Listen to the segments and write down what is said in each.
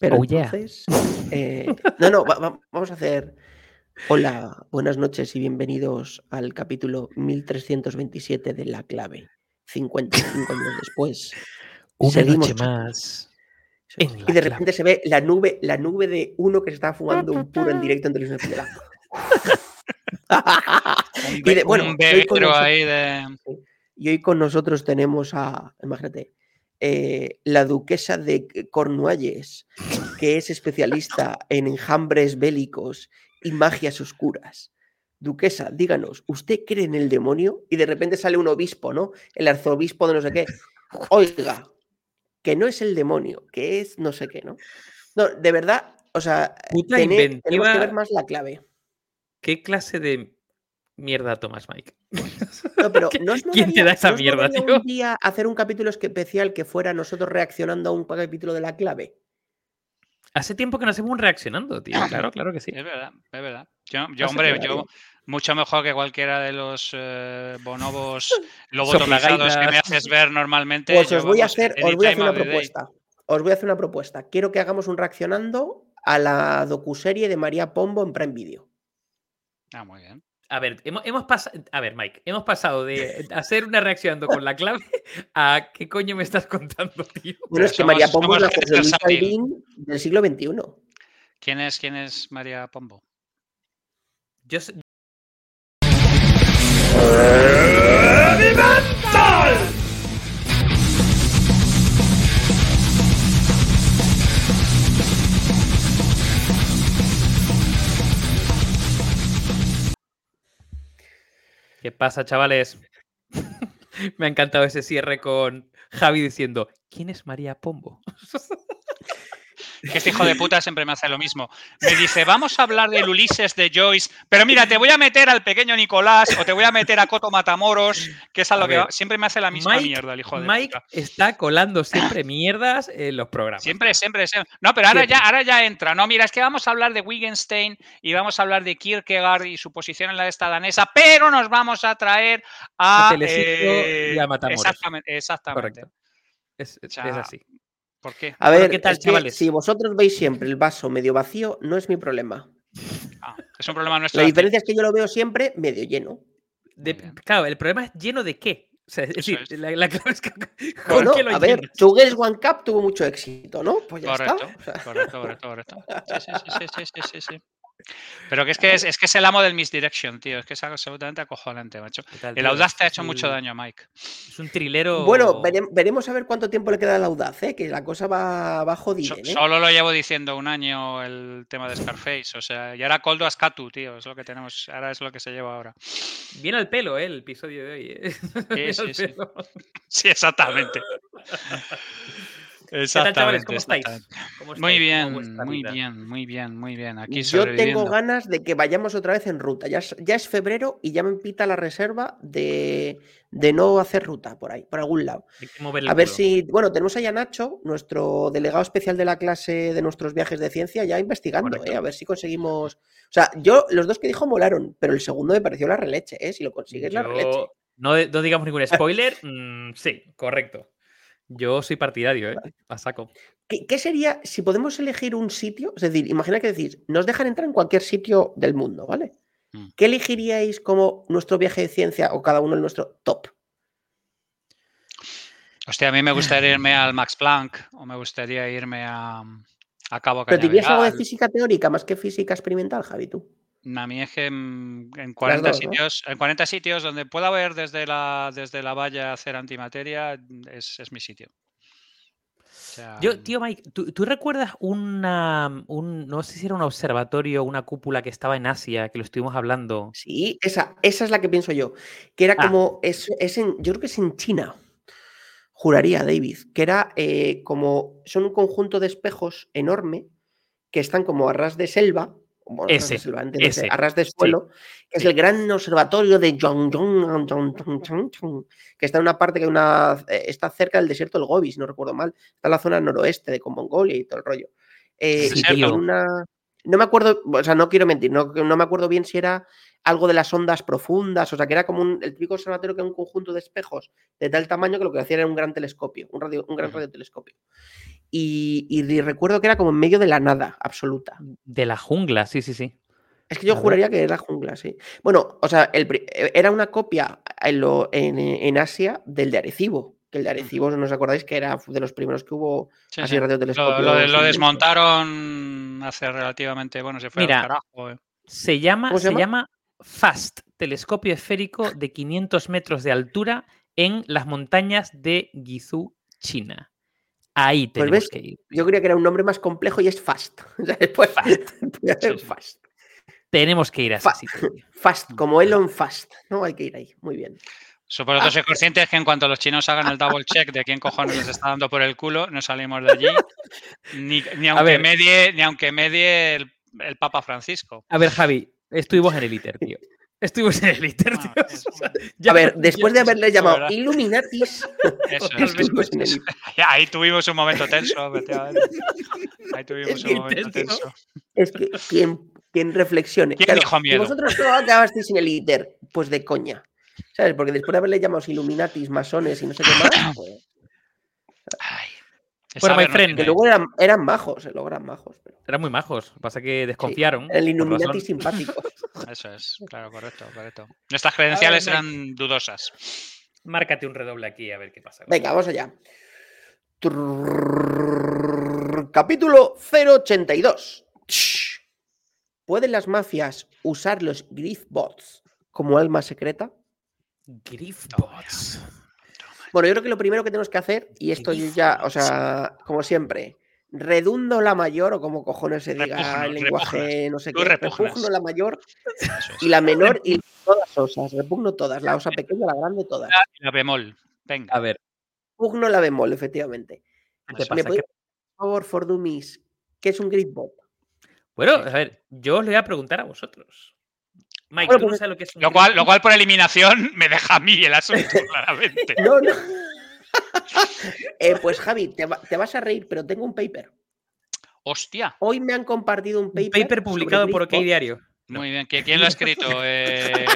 Pero Oh, yeah. entonces. eh, no, no, va- va- vamos a hacer. Hola, buenas noches y bienvenidos al capítulo 1327 de La Clave. 55 años después. Una Seguimos noche más. Y de Clave. repente se ve la nube, la nube de uno que se está fumando un puro en directo en televisión española. Y de- bueno, un hoy con veguero nosotros- ahí de. Y hoy con nosotros tenemos a, imagínate, eh, la duquesa de Cornualles, que es especialista en enjambres bélicos y magias oscuras. Duquesa, díganos, ¿usted cree en el demonio? Y de repente sale un obispo, ¿no? El arzobispo de no sé qué. Oiga, que no es el demonio, que es no sé qué, ¿no? No, de verdad, o sea, tenemos que ver más la clave. ¿Qué clase de mierda tomas, Mike? No, pero ¿Qui- ¿no os quién te da esa no os mierda, tío? un día hacer un capítulo especial que fuera nosotros reaccionando a un capítulo de la clave? Hace tiempo que no hacemos un reaccionando, tío. Claro, claro que sí. Es verdad, es verdad. Yo, yo, hombre, yo mucho mejor que cualquiera de los eh, bonobos lobotomizados que me haces ver normalmente. Pues yo, os voy a vamos, hacer, os voy a hacer una day. propuesta. Os voy a hacer una propuesta. Quiero que hagamos un reaccionando a la docuserie de María Pombo en Prime Video. Ah, muy bien. A ver, hemos, hemos pasado. A ver, Mike, hemos pasado de hacer una reaccionando con la clave a qué coño me estás contando, tío. Bueno, es que María Pombo es la. Albín del siglo XXI. ¿Quién es, quién es María Pombo? Yo ¿Qué pasa, chavales? Me ha encantado ese cierre con Javi diciendo: ¿Quién es María Pombo? Que este hijo de puta siempre me hace lo mismo. Me dice, vamos a hablar del Ulises de Joyce, pero mira, te voy a meter al pequeño Nicolás o te voy a meter a Coto Matamoros, que es a A lo que siempre me hace la misma Mike- mierda el hijo de Mike puta. está colando siempre mierdas en los programas. Siempre, siempre, siempre. No, pero ahora ya, ahora ya entra. No, mira, es que vamos a hablar de Wittgenstein y vamos a hablar de Kierkegaard y su posición en la esta danesa, pero nos vamos a traer a. A Telesitio y a Matamoros. Exactamente, exactamente. Es, sea, es así. ¿Por qué? A ver, ¿qué tal, chavales? si vosotros veis siempre el vaso medio vacío, no es mi problema. Ah, es un problema nuestro. La diferencia es que yo lo veo siempre medio lleno. De- claro, el problema es lleno de qué. O sea, es decir, es. la, la clave es que. ¿con Bueno, qué lo a ver, llenas? Two Girls One Cup tuvo mucho éxito, ¿no? Pues ya Correcto, está. O sea, correcto, correcto, correcto. Sí, sí, sí, sí, sí, sí, sí. Pero que es que es, es que es el amo del misdirection, tío. Es que es absolutamente acojonante, macho. ¿Qué tal, El audaz te ha hecho mucho daño, Mike. Es un trilero. Bueno, verem- veremos a ver cuánto tiempo le queda al audaz, ¿eh? que la cosa va, va jodida. So- ¿eh? solo lo llevo diciendo un año el tema de Scarface. O sea, y ahora Coldo Ascatu, tío. Es lo que tenemos. Ahora es lo que se lleva ahora. Viene al pelo, ¿eh? El episodio de hoy. ¿eh? Sí, sí. pelo. Sí, exactamente. ¿Qué tal, chavales? ¿Cómo estáis? exactamente. ¿Cómo Muy bien, muy bien, muy bien, muy bien. Aquí Yo tengo ganas de que vayamos otra vez en ruta. Ya es, ya es febrero y ya me pita la reserva de, de no hacer ruta por ahí, por algún lado. A ver culo. si. Bueno, tenemos ahí a Nacho, nuestro delegado especial de la clase de nuestros viajes de ciencia, ya investigando. ¿eh? A ver si conseguimos. O sea, yo, los dos que dijo molaron, pero el segundo me pareció la releche, ¿eh? Si lo consigues, la releche. No digamos ningún spoiler. mm, sí, correcto. Yo soy partidario, ¿eh? A saco. ¿Qué, qué sería si podemos elegir un sitio? Es decir, imagina que decís, nos dejan entrar en cualquier sitio del mundo, ¿vale? Mm. ¿Qué elegiríais como nuestro viaje de ciencia o cada uno el nuestro top? Hostia, a mí me gustaría irme al Max Planck o me gustaría irme a, a Cabo ¿Pero dirías algo de Cañaveral. física teórica más que física experimental, Javi, tú? A mí es que mm, en 40 dos, ¿no? sitios, en 40 sitios donde pueda ver desde la, desde la valla hacer antimateria, es, es mi sitio. O sea, Yo, tío Mike, ¿tú, tú recuerdas una, un, no sé si era un observatorio, una cúpula que estaba en Asia, que lo estuvimos hablando? Sí, esa, esa es la que pienso yo. Que era Ah. como. Es, es en, yo creo que es en China. Juraría, David. Que era eh, como. Son un conjunto de espejos enorme que están como a ras de selva. Ese, ese, a ras de suelo, que es el gran observatorio de Yongyong, que está en una parte que una, eh, está cerca del desierto del Gobi, si no recuerdo mal. Está en la zona noroeste de con Mongolia y todo el rollo. Eh, tiene una, no me acuerdo, o sea, no quiero mentir, no, no me acuerdo bien si era algo de las ondas profundas, o sea, que era como un- el típico observatorio que era un conjunto de espejos de tal tamaño que lo que hacía era un gran telescopio, un, radio, un gran radiotelescopio. Y, y recuerdo que era como en medio de la nada absoluta. De la jungla, sí, sí, sí. Es que yo juraría que era jungla, sí. Bueno, o sea, el pri- eh, era una copia en, lo- en, en Asia del de Arecibo. Que el de Arecibo, ¿no os acordáis? Que era de los primeros que hubo Sí, así sí. radiotelescopios. Lo, lo- desmontaron hace relativamente, bueno, se fue Mira, al carajo. eh. Se llama, ¿Cómo se se llama? llama FAST, telescopio esférico de 500 metros de altura en las montañas de Guizhou, China. Ahí Pues tenemos ves, que ir. Yo creía que era un nombre más complejo y es Fast. Después Fast. Fast. Tenemos que ir a ese Fa- sitio. tío. Fast, como Elon Fast. No hay que ir ahí. Muy bien. Supongo que Ah. soy conscientes que en cuanto los chinos hagan el double check de quién cojones les está dando por el culo, no salimos de allí. Ni, ni aunque ver. medie, ni aunque medie el, el Papa Francisco. A ver, Javi, estuvimos en el ITER, tío. Estuvimos en el ITER, Ah, tío. es- O sea, ya- A ver, ya- después de haberle llamado ¿verdad? Illuminatis, Eso es. estuvimos en el Ahí tuvimos un momento tenso, efectivamente. Ahí tuvimos Es un momento intenso. tenso. Es que quien, quien reflexione. ¿Quién Claro, dijo miedo? vosotros no acabasteis en el ITER, pues de coña. ¿Sabes? Porque después de haberle llamado Illuminatis, masones y no sé qué más, pues, Ay, Bueno, my friend, que luego eran, eran majos, eh, luego eran majos. Pero Eran muy majos. Pasa que desconfiaron. el por Illuminati simpático. Eso es, claro, correcto, correcto. Nuestras credenciales eran dudosas. Márcate un redoble aquí a ver qué pasa. Venga, vamos allá. Trrrrrrr, Capítulo 082. Shh. ¿Pueden las mafias usar los Griffbots como alma secreta? Griffbots. Bueno, yo creo que lo primero que tenemos que hacer, y esto yo ya, o sea, como siempre, redundo la mayor, o como cojones se diga Repugno, el lenguaje, repugnas. no sé qué, repugno la mayor y la menor y todas osas, repugno todas, la osa pequeña, la grande, todas. La bemol. Venga. A ver, Pugno la bemol, efectivamente. ¿qué te Eso. ¿Me pasa? podéis, ¿Qué- por favor, for dummies, qué es un Griffbot? Bueno, a ver, yo os lo voy a preguntar a vosotros. Mike, Bueno, tú no pues- sabes lo que es un Lo cual, lo cual por eliminación me deja a mí el asunto, claramente. No, no. Eh, pues Javi, te, va- te vas a reír, pero tengo un paper. Hostia. Hoy me han compartido un Un paper. paper sobre publicado por OK. Diario. No. Muy bien. ¿Qui- ¿Quién lo ha escrito? Eh,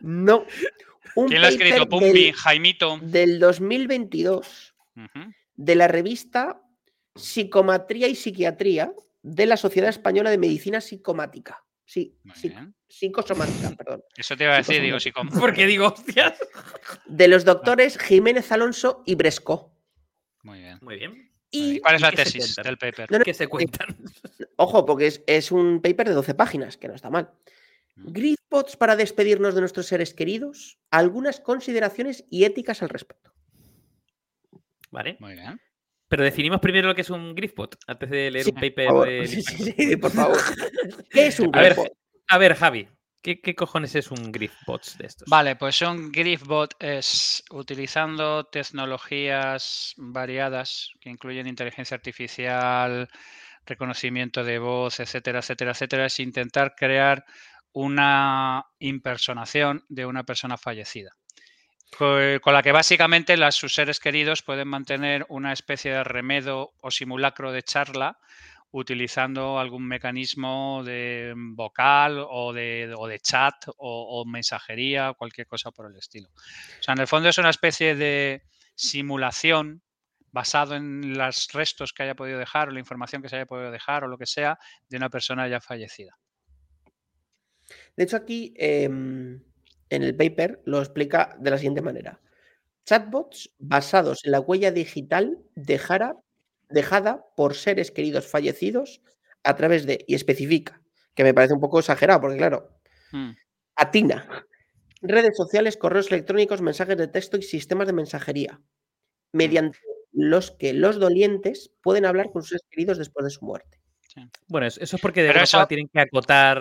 No. Un ¿Quién lo ha escrito? paper del, Jaimito. del 2022 Ujú. de la revista Psicomatría y Psiquiatría de la Sociedad Española de Medicina Psicomática. Sí, psicosomática, perdón. Eso te iba a decir, digo, si Psicosomática. con... Porque digo, hostias. De los doctores Jiménez Alonso y Bresco. Muy bien. Muy bien. Y, ¿Cuál es ¿Y la tesis del paper? No, no, ¿Qué se cuentan? ojo, porque es, es un paper de 12 páginas, que no está mal. Mm. Griffbots para despedirnos de nuestros seres queridos. Algunas consideraciones y éticas al respecto. Vale. Muy bien. Pero definimos primero lo que es un Griffbot antes de leer Sí, un por paper favor. de. Sí, sí, sí, por favor. ¿Qué es un A ver? A ver, Javi, ¿qué, qué cojones es un Griffbot de estos? Vale, pues un Griffbot es utilizando tecnologías variadas que incluyen inteligencia artificial, reconocimiento de voz, etcétera, etcétera, etcétera, es intentar crear una impersonación de una persona fallecida. Co- Con la que básicamente las, sus seres queridos pueden mantener una especie de remedo o simulacro de charla utilizando algún mecanismo de vocal o de, chat o, o mensajería o cualquier cosa por el estilo. O sea, en el fondo es una especie de simulación basado en los restos que haya podido dejar o la información que se haya podido dejar o lo que sea de una persona ya fallecida. De hecho, aquí em, en el paper lo explica de la siguiente manera. Chatbots basados en la huella digital dejara- dejada por seres queridos fallecidos a través de, y especifica, que me parece un poco exagerado, porque claro, Mm, atina, redes sociales, correos electrónicos, mensajes de texto y sistemas de mensajería, mediante los que los dolientes pueden hablar con sus seres queridos después de su muerte. Bueno, eso eso es porque de forma tienen que acotar.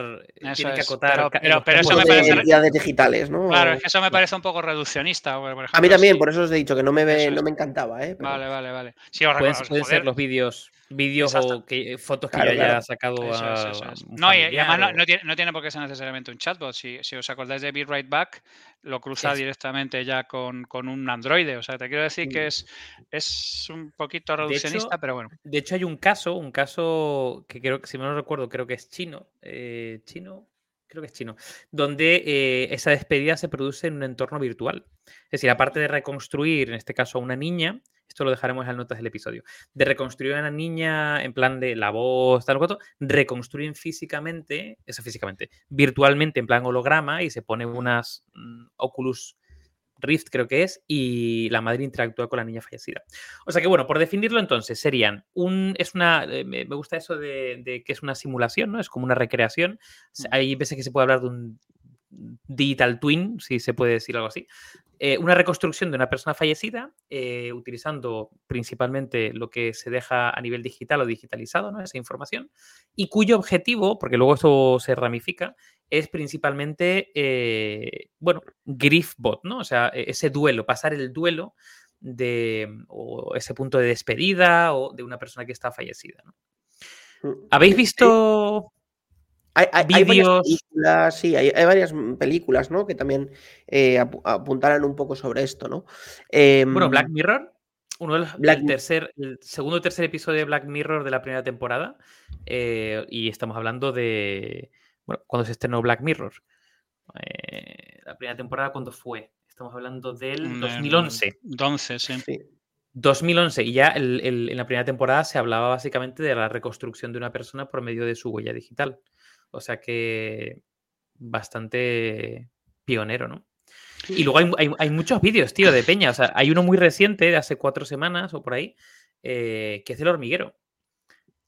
Tienen que es, acotar pero- pero- eso me parece- entidades digitales, ¿no? Claro, es que eso me parece un poco reduccionista. por A mí también, por eso os he dicho que no me, ve- no me encantaba, ¿eh? Pero- Vale, vale, vale. Sí, os Pueden, pueden ser los vídeos, vídeos o que, fotos que Claro, yo haya claro. sacado Eso a, eso No, y, además no, o- no tiene, no tiene por qué ser necesariamente un chatbot. Si, si os acordáis de Be Right Back, lo cruza Es- directamente ya con, con un Android. O sea, te quiero decir que Mm. es, es un poquito reduccionista, hecho, pero bueno. De hecho, hay un caso, un caso que creo que, si no recuerdo, creo que es chino. eh, chino, creo que es chino, donde eh, esa despedida se produce en un entorno virtual. Es decir, aparte de reconstruir, en este caso, a una niña, esto lo dejaremos en las notas del episodio, de reconstruir a la niña en plan de la voz, tal cual, reconstruyen físicamente, eso físicamente, virtualmente en plan holograma y se pone unas mm, Oculus Rift creo que es, y la madre interactúa con la niña fallecida. O sea que bueno, por definirlo entonces, serían un, es una, eh, me gusta eso de, de, que es una simulación, ¿no? Es como una recreación. Hay veces que se puede hablar de un digital twin, si se puede decir algo así, eh, una reconstrucción de una persona fallecida eh, utilizando principalmente lo que se deja a nivel digital o digitalizado, ¿no? esa información, y cuyo objetivo, porque luego eso se ramifica, es principalmente, eh, bueno, Griffbot, ¿no? O sea, e-, ese duelo, pasar el duelo de o ese punto de despedida o de una persona que está fallecida. Mm, ¿Habéis visto hay, varias películas, sí, hay, varias películas, ¿no? Que también eh, apuntaran un poco sobre esto, ¿no? bueno, Black em, Mirror, uno del el tercer, el segundo o tercer episodio de Black Mirror de la primera temporada. Eh, y estamos hablando de. Bueno, cuando se estrenó Black Mirror. Eh, la primera temporada, ¿cuándo fue? Estamos hablando del 2011. 2011, sí. 2011, y ya en la primera temporada se hablaba básicamente de la reconstrucción de una persona por medio de su huella digital. O sea que bastante pionero, ¿no? Y luego hay, muchos vídeos, tío, de Peña. O sea, hay uno muy reciente, de hace cuatro semanas o por ahí, eh, que es el hormiguero.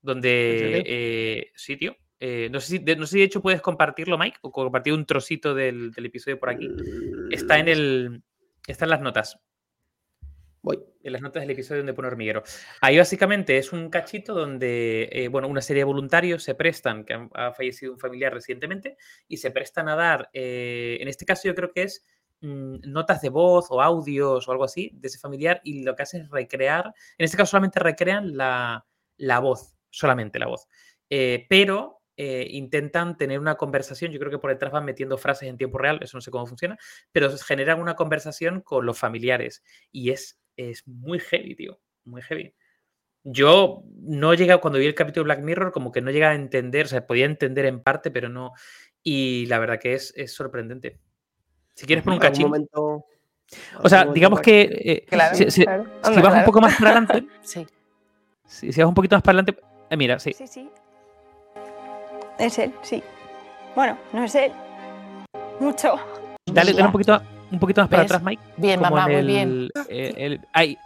Donde. Eh, sí, tío. Eh, no, sé si, de, no sé si de hecho puedes compartirlo, Mike, o compartir un trocito del, del episodio por aquí. Está en el. Está en las notas. Voy. En las notas del episodio donde pone hormiguero. Ahí básicamente es un cachito donde, eh, bueno, una serie de voluntarios se prestan, que ha fallecido un familiar recientemente, y se prestan a dar, eh, en este caso yo creo que es mm, notas de voz o audios o algo así de ese familiar, y lo que hacen es recrear, en este caso solamente recrean la, voz, solamente la voz. Eh, pero intentan tener una conversación. Yo creo que por detrás van metiendo frases en tiempo real, eso no sé cómo funciona, pero generan una conversación con los familiares y es es muy heavy, tío. Muy heavy. Yo no llegado, cuando vi el capítulo de Black Mirror, como que no llegaba a entender, o sea, podía entender en parte, pero no. Y la verdad que es, es sorprendente. Si quieres por un cachín. Momento, o sea, digamos que eh, si, vas un poco más para adelante. sí. Si, vas un poquito más para adelante. Eh, mira, sí. Sí, sí. Es él, sí. Bueno, no es él. Mucho. Dale, dale un poquito, un poquito más para atrás, Mike. Bien, mamá, muy bien. Eh, el,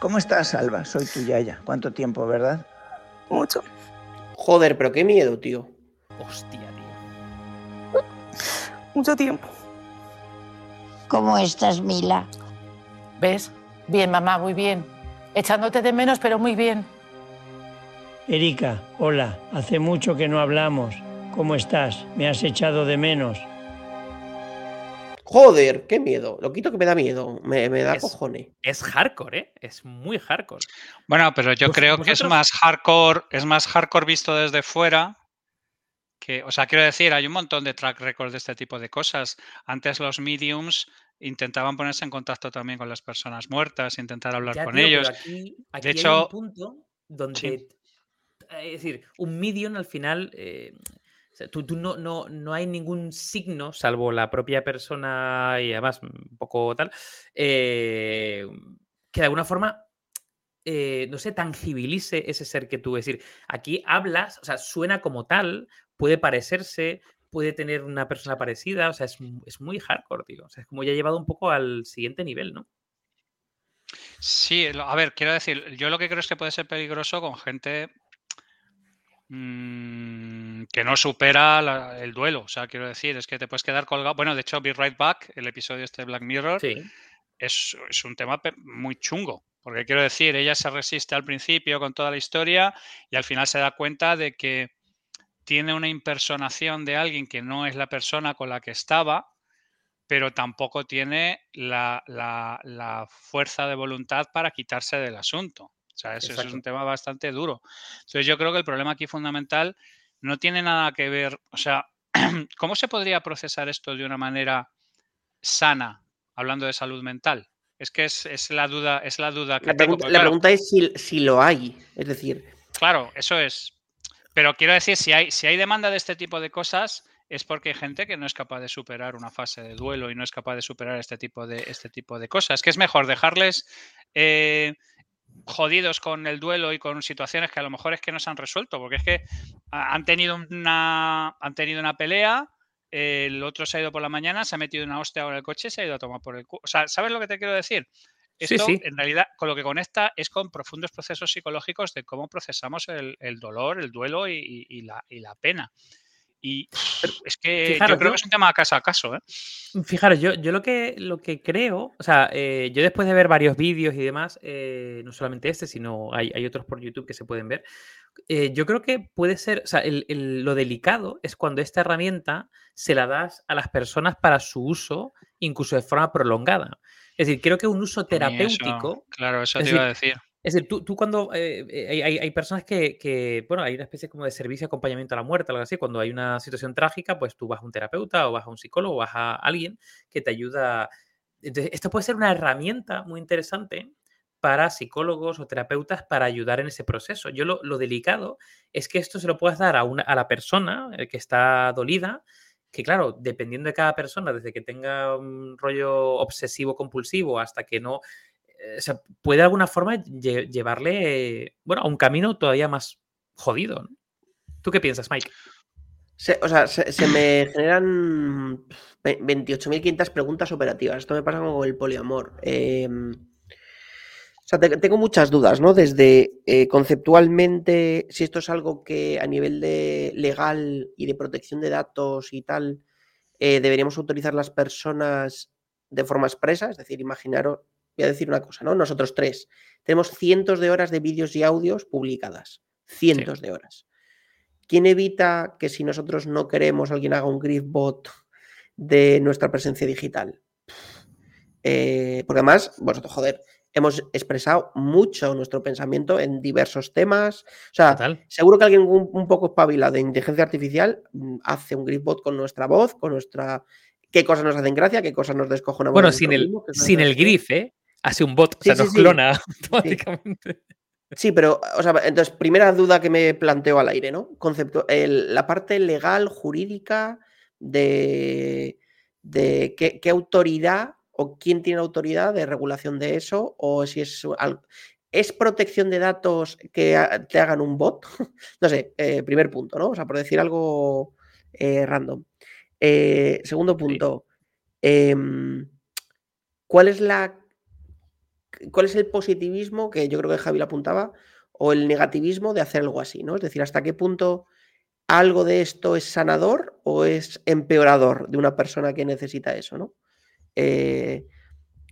¿Cómo estás, Alba? Soy tu yaya. ¿Cuánto tiempo, verdad? Mucho. Joder, pero qué miedo, tío. Hostia, tío. Mucho tiempo. ¿Cómo estás, Mila? ¿Ves? Bien, mamá, muy bien. Echándote de menos, pero muy bien. Erika, hola. Hace mucho que no hablamos. ¿Cómo estás? Me has echado de menos. Joder, qué miedo. Lo quito que me da miedo. Me, da cojones. Es hardcore, ¿eh? Es muy hardcore. Bueno, pero yo creo que es más hardcore, es más hardcore visto desde fuera. Que, o sea, quiero decir, hay un montón de track records de este tipo de cosas. Antes los mediums intentaban ponerse en contacto también con las personas muertas, intentar hablar con ellos. de hecho, hay un punto donde, es decir, un medium al final eh, tú, no, no, hay ningún signo, salvo la propia persona y además un poco tal, eh, que de alguna forma, eh, no sé, tangibilice ese ser que tú. Es decir, aquí hablas, o sea, suena como tal, puede parecerse, puede tener una persona parecida, o sea, es, es muy hardcore, tío. O sea, es como ya llevado un poco al siguiente nivel, ¿no? Sí, a ver, quiero decir, yo lo que creo es que puede ser peligroso con gente Mm, que no supera el duelo. O sea, quiero decir, es que te puedes quedar colgado. Bueno, de hecho, Be Right Back, el episodio este de Black Mirror, es, un tema muy chungo. Porque quiero decir, ella se resiste al principio con toda la historia y al final se da cuenta de que tiene una impersonación de alguien que no es la persona con la que estaba, pero tampoco tiene la, la fuerza de voluntad para quitarse del asunto. O sea, eso, es un tema bastante duro. Entonces yo creo que el problema aquí fundamental no tiene nada que ver, o sea, ¿cómo se podría procesar esto de una manera sana, hablando de salud mental? Es que es, la duda, es la duda que la pregunta, La pregunta es si, lo hay, es decir. Claro, eso es. Pero quiero decir, si hay, si hay demanda de este tipo de cosas, es porque hay gente que no es capaz de superar una fase de duelo y no es capaz de superar este tipo de, este tipo de cosas. Que es mejor dejarles eh, jodidos con el duelo y con situaciones que a lo mejor es que no se han resuelto, porque es que han tenido una, han tenido una pelea, el otro se ha ido por la mañana, se ha metido una hostia ahora el coche y se ha ido a tomar por el culo. O sea, ¿sabes lo que te quiero decir? Esto, sí. en realidad, con lo que conecta es con profundos procesos psicológicos de cómo procesamos el, el dolor, el duelo y, y, la, y, la, pena. Y es que fijaros, yo creo que es un tema caso a caso. ¿eh? Fijaros, yo, yo lo, que, lo que creo, o sea, eh, yo después de ver varios vídeos y demás, eh, no solamente este, sino hay, hay, otros por YouTube que se pueden ver, eh, yo creo que puede ser, o sea, el, el, lo delicado es cuando esta herramienta se la das a las personas para su uso, incluso de forma prolongada. Es decir, creo que un uso terapéutico. Eso, claro, eso te iba a decir. Es decir, tú, tú cuando eh, hay, hay, hay, personas que, que, bueno, hay una especie como de servicio de acompañamiento a la muerte, algo así. Cuando hay una situación trágica, pues tú vas a un terapeuta o vas a un psicólogo o vas a alguien que te ayuda. Entonces, esto puede ser una herramienta muy interesante para psicólogos o terapeutas para ayudar en ese proceso. Yo lo, lo delicado es que esto se lo puedas dar a, una, a la persona que está dolida, que claro, dependiendo de cada persona, desde que tenga un rollo obsesivo compulsivo hasta que no, eh, o sea, puede de alguna forma lle llevarle, bueno, a un camino todavía más jodido. ¿Tú qué piensas, Mike? Se, o sea, se, me generan 28.500 preguntas operativas. Esto me pasa con el poliamor. Eh, o sea, te, tengo muchas dudas, ¿no? Desde eh, conceptualmente, si esto es algo que a nivel de legal y de protección de datos y tal, eh, deberíamos autorizar las personas de forma expresa, es decir, imaginaros, voy a decir una cosa, ¿no? Nosotros tres tenemos cientos de horas de vídeos y audios publicadas, cientos sí. de horas. ¿Quién evita que si nosotros no queremos alguien haga un griefbot de nuestra presencia digital? Eh, porque además, vosotros, joder, hemos expresado mucho nuestro pensamiento en diversos temas. O sea, Total. seguro que alguien un, un, poco espabilado de inteligencia artificial mm, hace un gripbot con nuestra voz, con nuestra. qué cosas nos hacen gracia, qué cosas nos descojonamos. Bueno, sin el, mismo, sin el grif, ¿eh? Hace un bot, sí, o sea, nos sí, clona sí. automáticamente. Sí, pero, o sea, entonces, primera duda que me planteo al aire, ¿no? Concepto, el, la parte legal, jurídica, de, de qué, qué autoridad o quién tiene autoridad de regulación de eso, o si es ¿Es protección de datos que te hagan un bot? no sé, eh, primer punto, ¿no? O sea, por decir algo eh, random. Eh, segundo punto, eh, ¿cuál es la cuál es el positivismo, que yo creo que Javi lo apuntaba, o el negativismo de hacer algo así, ¿no? Es decir, hasta qué punto algo de esto es sanador o es empeorador de una persona que necesita eso, ¿no? Eh,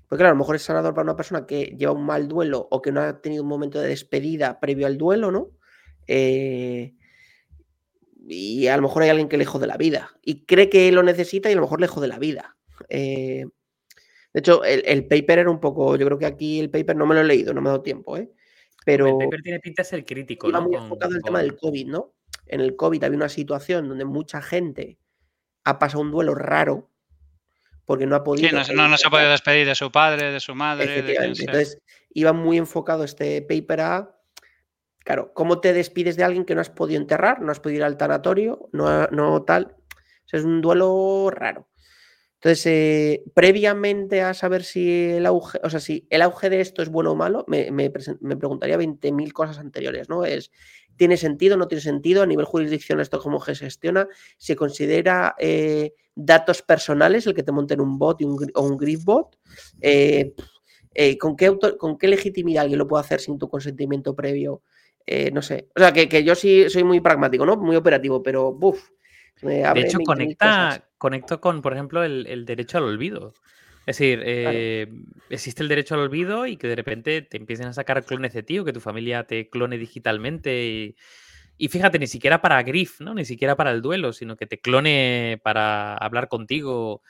pues claro, a lo mejor es sanador para una persona que lleva un mal duelo o que no ha tenido un momento de despedida previo al duelo, ¿no? Eh, y a lo mejor hay alguien que le jode la vida y cree que lo necesita y a lo mejor le jode la vida. Eh, de hecho, el, el, paper era un poco, yo creo que aquí el paper no me lo he leído, no me ha dado tiempo, ¿eh? Pero... El paper tiene pinta de ser crítico, iba ¿no? muy enfocado en el tema del COVID, ¿no? En el COVID había una situación donde mucha gente ha pasado un duelo raro porque no ha podido. Sí, no, no, no, se ha podido despedir de su padre, de su madre. De Entonces, iba muy enfocado este paper a. Claro, ¿cómo te despides de alguien que no has podido enterrar? No has podido ir al tanatorio, no, no tal. O sea, es un duelo raro. Entonces, eh, previamente a saber si el auge, o sea, si el auge de esto es bueno o malo, me, me, me preguntaría 20.000 cosas anteriores, ¿no? Es, ¿tiene sentido? ¿No tiene sentido? A nivel jurisdicción, ¿esto cómo se gestiona? ¿Se considera eh, datos personales el que te monten un bot y un, o un grief bot? Eh, eh, ¿con, qué auto, ¿Con qué legitimidad alguien lo puede hacer sin tu consentimiento previo? Eh, no sé. O sea, que, que, yo sí soy muy pragmático, ¿no? Muy operativo, pero buf. de hecho, conecta, conecto con, por ejemplo, el, el, derecho al olvido. Es decir, eh, claro. existe el derecho al olvido y que de repente te empiecen a sacar clones de ti o que tu familia te clone digitalmente. Y, y, fíjate, ni siquiera para Griff, ¿no? Ni siquiera para el duelo, sino que te clone para hablar contigo.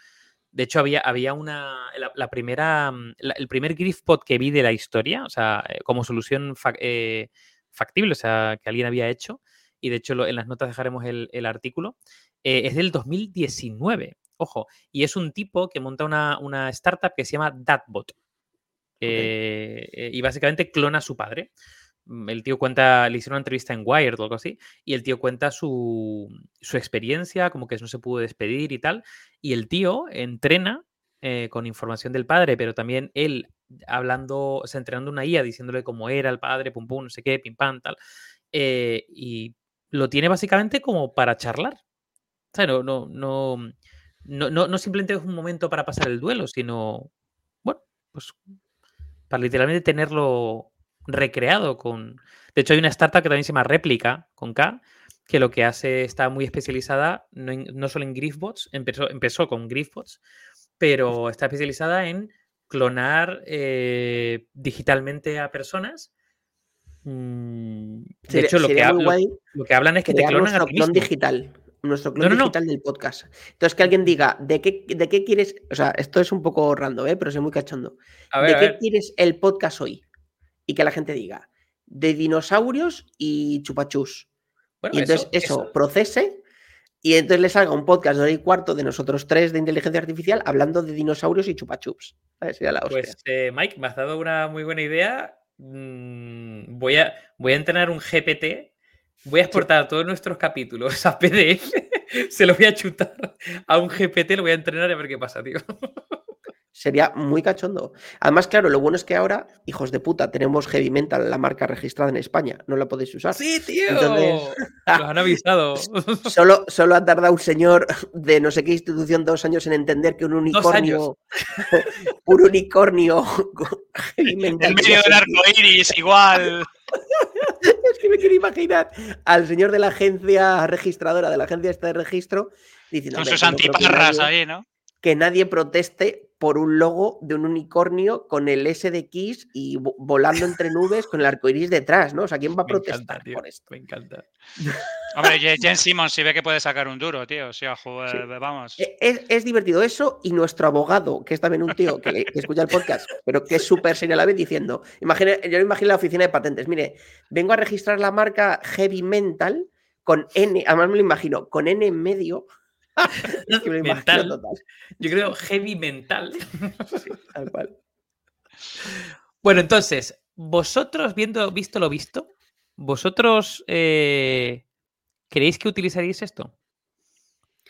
De hecho, había, había una. La, la primera. La, el primer Griffbot que vi de la historia, o sea, como solución eh, factible, o sea, que alguien había hecho, y de hecho lo, en las notas dejaremos el, el artículo, eh, es del 2019. Ojo, y es un tipo que monta una, una startup que se llama Datbot. Okay. Eh, y básicamente clona a su padre. mm, el tío cuenta, le hicieron una entrevista en Wired o algo así, y el tío cuenta su, su experiencia, como que no se pudo despedir y tal, y el tío entrena eh, con información del padre, pero también él hablando, o sea, entrenando una IA, diciéndole cómo era el padre, pum pum, no sé qué, pim pam, tal, eh, y lo tiene básicamente como para charlar. O sea, no, no, no, no, no, no simplemente es un momento para pasar el duelo, sino, bueno, pues para literalmente tenerlo recreado con... De hecho, hay una startup que también se llama Réplica, con K, que lo que hace está muy especializada no, en- no solo en Griffbots, empezó, empezó con Griffbots, pero está especializada en clonar eh, digitalmente a personas. Mm, De Sería- hecho, lo que, guay lo hablan es que te clonan a nuestro ti clon mismo. digital. Nuestro clon No, no, no. digital del podcast. Entonces, que alguien diga, ¿de qué, ¿de qué quieres? O sea, esto es un poco random, ¿eh? pero es muy cachondo. A ver, ¿De a qué ver. quieres el podcast hoy? Y que la gente diga, de dinosaurios y chupachus. Bueno, y entonces eso, procese y entonces le salga un podcast de hora y cuarto de nosotros tres de inteligencia artificial hablando de dinosaurios y chupachups. A. Pues eh, Mike, me has dado una muy buena idea. Mm, voy, a, voy a entrenar un GPT. Voy a exportar todos nuestros capítulos a PDF. Se los voy a chutar a un GPT, lo voy a entrenar y a ver qué pasa, tío. Sería muy cachondo. Además, claro, lo bueno es que ahora, hijos de puta, tenemos Heavy Mental, la marca registrada en España. No la podéis usar. ¡Sí, tío! Entonces- Nos han avisado. Solo, solo ha tardado un señor de no sé qué institución dos años en entender que un unicornio. un unicornio. Heavy En medio del arco iris, igual. Es que me quiero imaginar al señor de la agencia registradora, de la agencia esta de registro, diciendo Con "Hombre, sus antiparras ahí, ¿no? que nadie proteste por un logo de un unicornio con el S de Kiss y vo- volando entre nubes con el arco iris detrás, ¿no? O sea, ¿quién va a Me protestar encanta, tío. por esto? Me encanta. Hombre, Jen Simmons si ve que puede sacar un duro, tío. O sea, joder, Sí. vamos. E- Es, es divertido eso y nuestro abogado, que es también un tío que, que escucha el podcast, pero que es súper serio a la vez, diciendo, imagine, yo me imagino la oficina de patentes, mire, vengo a registrar la marca Heavy Mental con N, además me lo imagino, con N en medio. Que me Mental. total, Yo creo heavy mental. tal cual. Bueno, entonces, vosotros, viendo, visto lo visto, ¿vosotros eh, creéis que utilizaríais esto?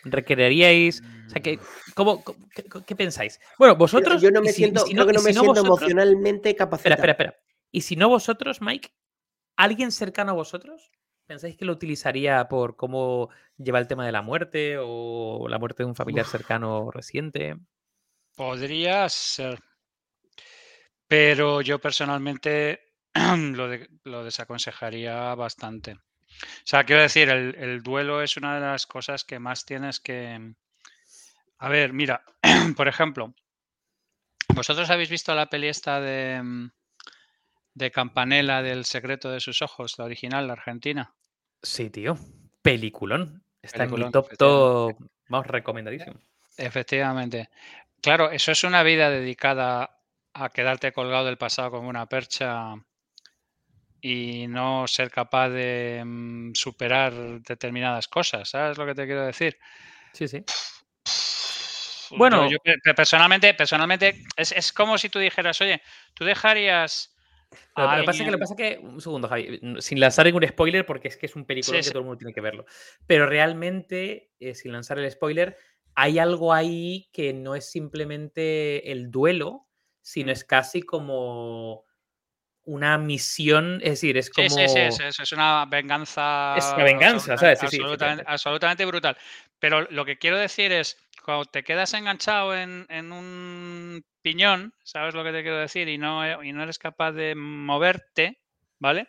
¿Requeriríais? O sea, que, ¿cómo, qué, qué pensáis? Bueno, vosotros. yo no me si- siento, si creo que no me si siento vosotros- emocionalmente Espera, capacitado. espera, espera. Y si no vosotros, Mike, ¿alguien cercano a vosotros? ¿Pensáis que lo utilizaría por cómo lleva el tema de la muerte o la muerte de un familiar cercano reciente? Podría ser. Pero yo personalmente lo, de- lo desaconsejaría bastante. O sea, quiero decir, el, el duelo es una de las cosas que más tienes que... A ver, mira, por ejemplo, ¿vosotros habéis visto la peli esta de, mm, de Campanella del secreto de sus ojos, la original, la argentina? Sí, tío. Peliculón. Está en Peliculón, mi top, top. Vamos, recomendadísimo. Efectivamente. Claro, eso es una vida dedicada a quedarte colgado del pasado como una percha y no ser capaz de mm, superar determinadas cosas. ¿Sabes lo que te quiero decir? Sí, sí. Bueno. yo personalmente, personalmente es, es como si tú dijeras, oye, tú dejarías Lo, pasa es que, lo pasa que, un segundo, Javi, sin lanzar ningún spoiler, porque es que es un película Sí, que sí. todo el mundo tiene que verlo. Pero realmente, eh, sin lanzar el spoiler, hay algo ahí que no es simplemente el duelo, sino Mm. es casi como una misión, es decir, es como... Sí, sí, sí, es, una venganza. Es una venganza, absoluta- ¿sabes? Sí, absolutamente brutal. Pero lo que quiero decir es, cuando te quedas enganchado en, un piñón, ¿sabes lo que te quiero decir? Y no, e- y no eres capaz de moverte, ¿vale?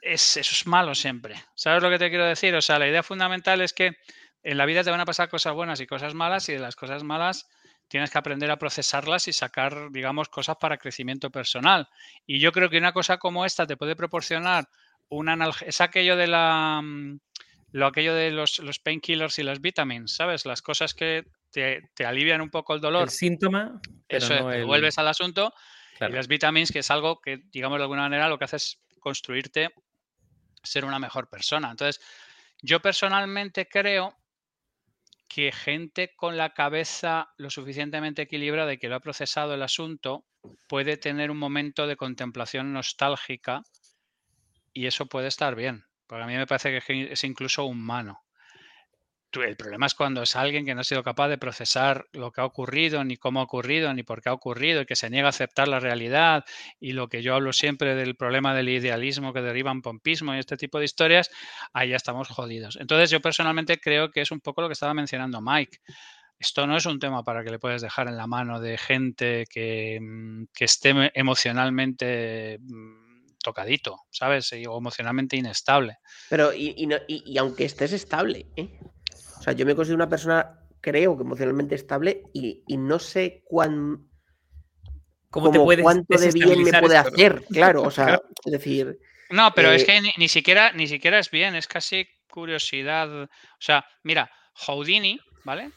Es, eso es malo siempre. ¿Sabes lo que te quiero decir? O sea, la idea fundamental es que en la vida te van a pasar cosas buenas y cosas malas, y de las cosas malas tienes que aprender a procesarlas y sacar, digamos, cosas para crecimiento personal. Y yo creo que una cosa como esta te puede proporcionar un analgésico. Es aquello de la. Lo aquello de los, los painkillers y los vitamins, ¿sabes? Las cosas que te, te alivian un poco el dolor. El síntoma, pero Eso es, no el... vuelves al asunto. claro. Y los vitamins, que es algo que, digamos, de alguna manera lo que hace es construirte ser una mejor persona. Entonces, yo personalmente creo que gente con la cabeza lo suficientemente equilibrada y que lo ha procesado el asunto puede tener un momento de contemplación nostálgica y eso puede estar bien, porque a mí me parece que es incluso humano. El problema es cuando es alguien que no ha sido capaz de procesar lo que ha ocurrido, ni cómo ha ocurrido, ni por qué ha ocurrido, y que se niega a aceptar la realidad, y lo que yo hablo siempre del problema del idealismo que deriva en pompismo y este tipo de historias, ahí ya estamos jodidos. Entonces yo personalmente creo que es un poco lo que estaba mencionando Mike. Esto no es un tema para que le puedes dejar en la mano de gente que, mm, que esté emocionalmente mm, tocadito, ¿sabes? O emocionalmente inestable. Pero, y, y, no- y- y aunque estés estable, ¿eh? O sea, yo me considero una persona, creo que emocionalmente estable y, y no sé cuán, ¿Cómo te puedes cuánto de bien me puede esto, no? hacer, claro. O sea, Claro. es decir, No, pero es Eh, que ni, ni siquiera, ni siquiera es bien, es casi curiosidad. O sea, mira, Houdini, ¿vale?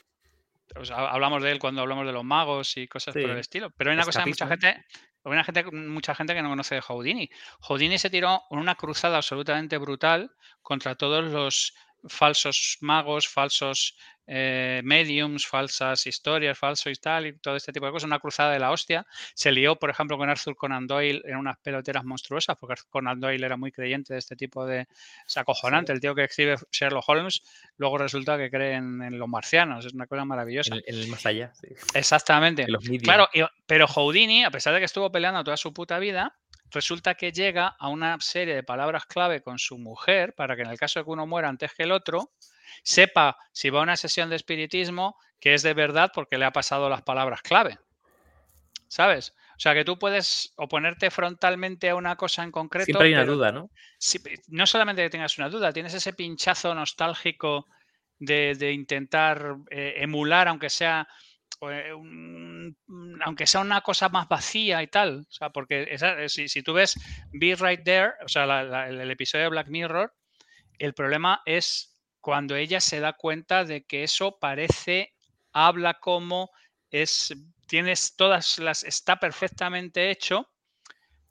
O sea, hablamos de él cuando hablamos de los magos y cosas por el Sí. estilo. Pero hay una cosa que mucha Escapismo. Gente, hay gente, mucha gente que no conoce de Houdini. Houdini se tiró una cruzada absolutamente brutal contra todos los falsos magos, falsos eh, mediums, falsas historias, falso y tal, y todo este tipo de cosas. Una cruzada de la hostia. Se lió, por ejemplo, con Arthur Conan Doyle en unas peloteras monstruosas, porque Arthur Conan Doyle era muy creyente de este tipo de... Es acojonante, el tío que escribe Sherlock Holmes, luego resulta que cree en, en los marcianos, es una cosa maravillosa. En, el- en el más allá. sí. Exactamente. En los. Claro, y- pero Houdini, a pesar de que estuvo peleando toda su puta vida, resulta que llega a una serie de palabras clave con su mujer para que en el caso de que uno muera antes que el otro, sepa si va a una sesión de espiritismo que es de verdad porque le ha pasado las palabras clave. ¿Sabes? O sea, que tú puedes oponerte frontalmente a una cosa en concreto. Siempre hay una duda, ¿no? No solamente que tengas una duda, tienes ese pinchazo nostálgico de, de intentar eh, emular, aunque sea eh, un- un- aunque sea una cosa más vacía y tal. O sea, porque eh, si, tú ves Be Right There, o sea, el, el episodio de Black Mirror, el problema es cuando ella se da cuenta de que eso parece, habla como es, tienes todas las, está perfectamente hecho,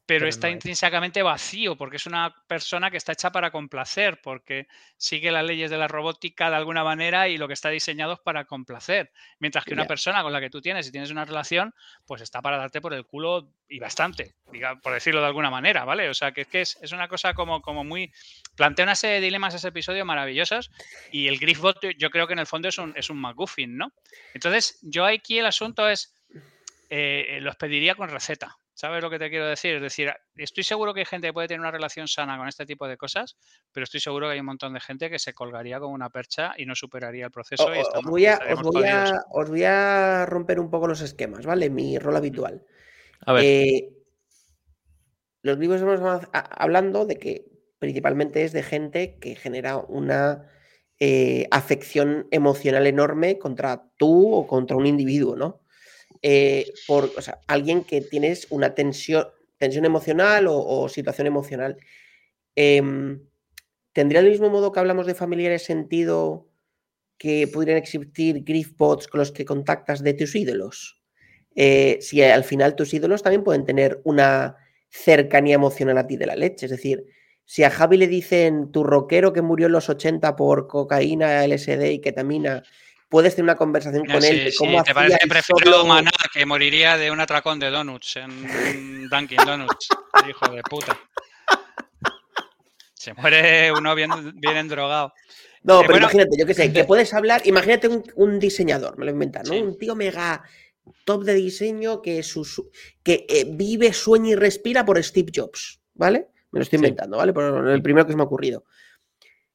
pero, está no intrínsecamente vacío, porque es una persona que está hecha para complacer, porque sigue las leyes de la robótica de alguna manera y lo que está diseñado es para complacer. Mientras que una persona con la que tú tienes y tienes una relación, pues está para darte por el culo y bastante, diga, por decirlo de alguna manera, ¿vale? O sea, que es que es, es una cosa como, como muy... Plantea una serie de dilemas ese episodio maravillosos y el Griffbot yo- yo creo que en el fondo es un, es un McGuffin, ¿no? Entonces, yo aquí el asunto es, eh, los pediría con receta. ¿Sabes lo que te quiero decir? Es decir, estoy seguro que hay gente que puede tener una relación sana con este tipo de cosas, pero estoy seguro que hay un montón de gente que se colgaría como una percha y no superaría el proceso. o- y o- estamos- os, voy a, os, estaríamos voy jodidos. a, os voy a romper un poco los esquemas, ¿vale? Mi rol habitual. A ver, Eh, los libros estamos hablando de que principalmente es de gente que genera una eh, afección emocional enorme contra tú o contra un individuo, ¿no? Eh, por, o sea, alguien que tienes una tensión, tensión emocional o, situación emocional. Em, ¿Tendría el mismo modo que hablamos de familiares sentido que pudieran existir griefbots con los que contactas de tus ídolos? Eh, si al final tus ídolos también pueden tener una cercanía emocional a ti de la leche. Es decir, si a Javi le dicen tu rockero que murió en los 80 por cocaína, LSD y ketamina, puedes tener una conversación con él de sí, cómo ¿Te parece que prefiero solo- Maná, que moriría de un atracón de donuts en Dunkin' Donuts? Hijo de puta. Se muere uno bien, bien endrogado. No, Eh, pero bueno. imagínate, yo qué sé, que puedes hablar, imagínate un, un diseñador, me lo inventan, ¿no? Sí. Un tío mega top de diseño que, su, que eh, vive, sueña y respira por Steve Jobs, ¿vale? Me lo estoy inventando, ¿vale? Por el primero que se me ha ocurrido.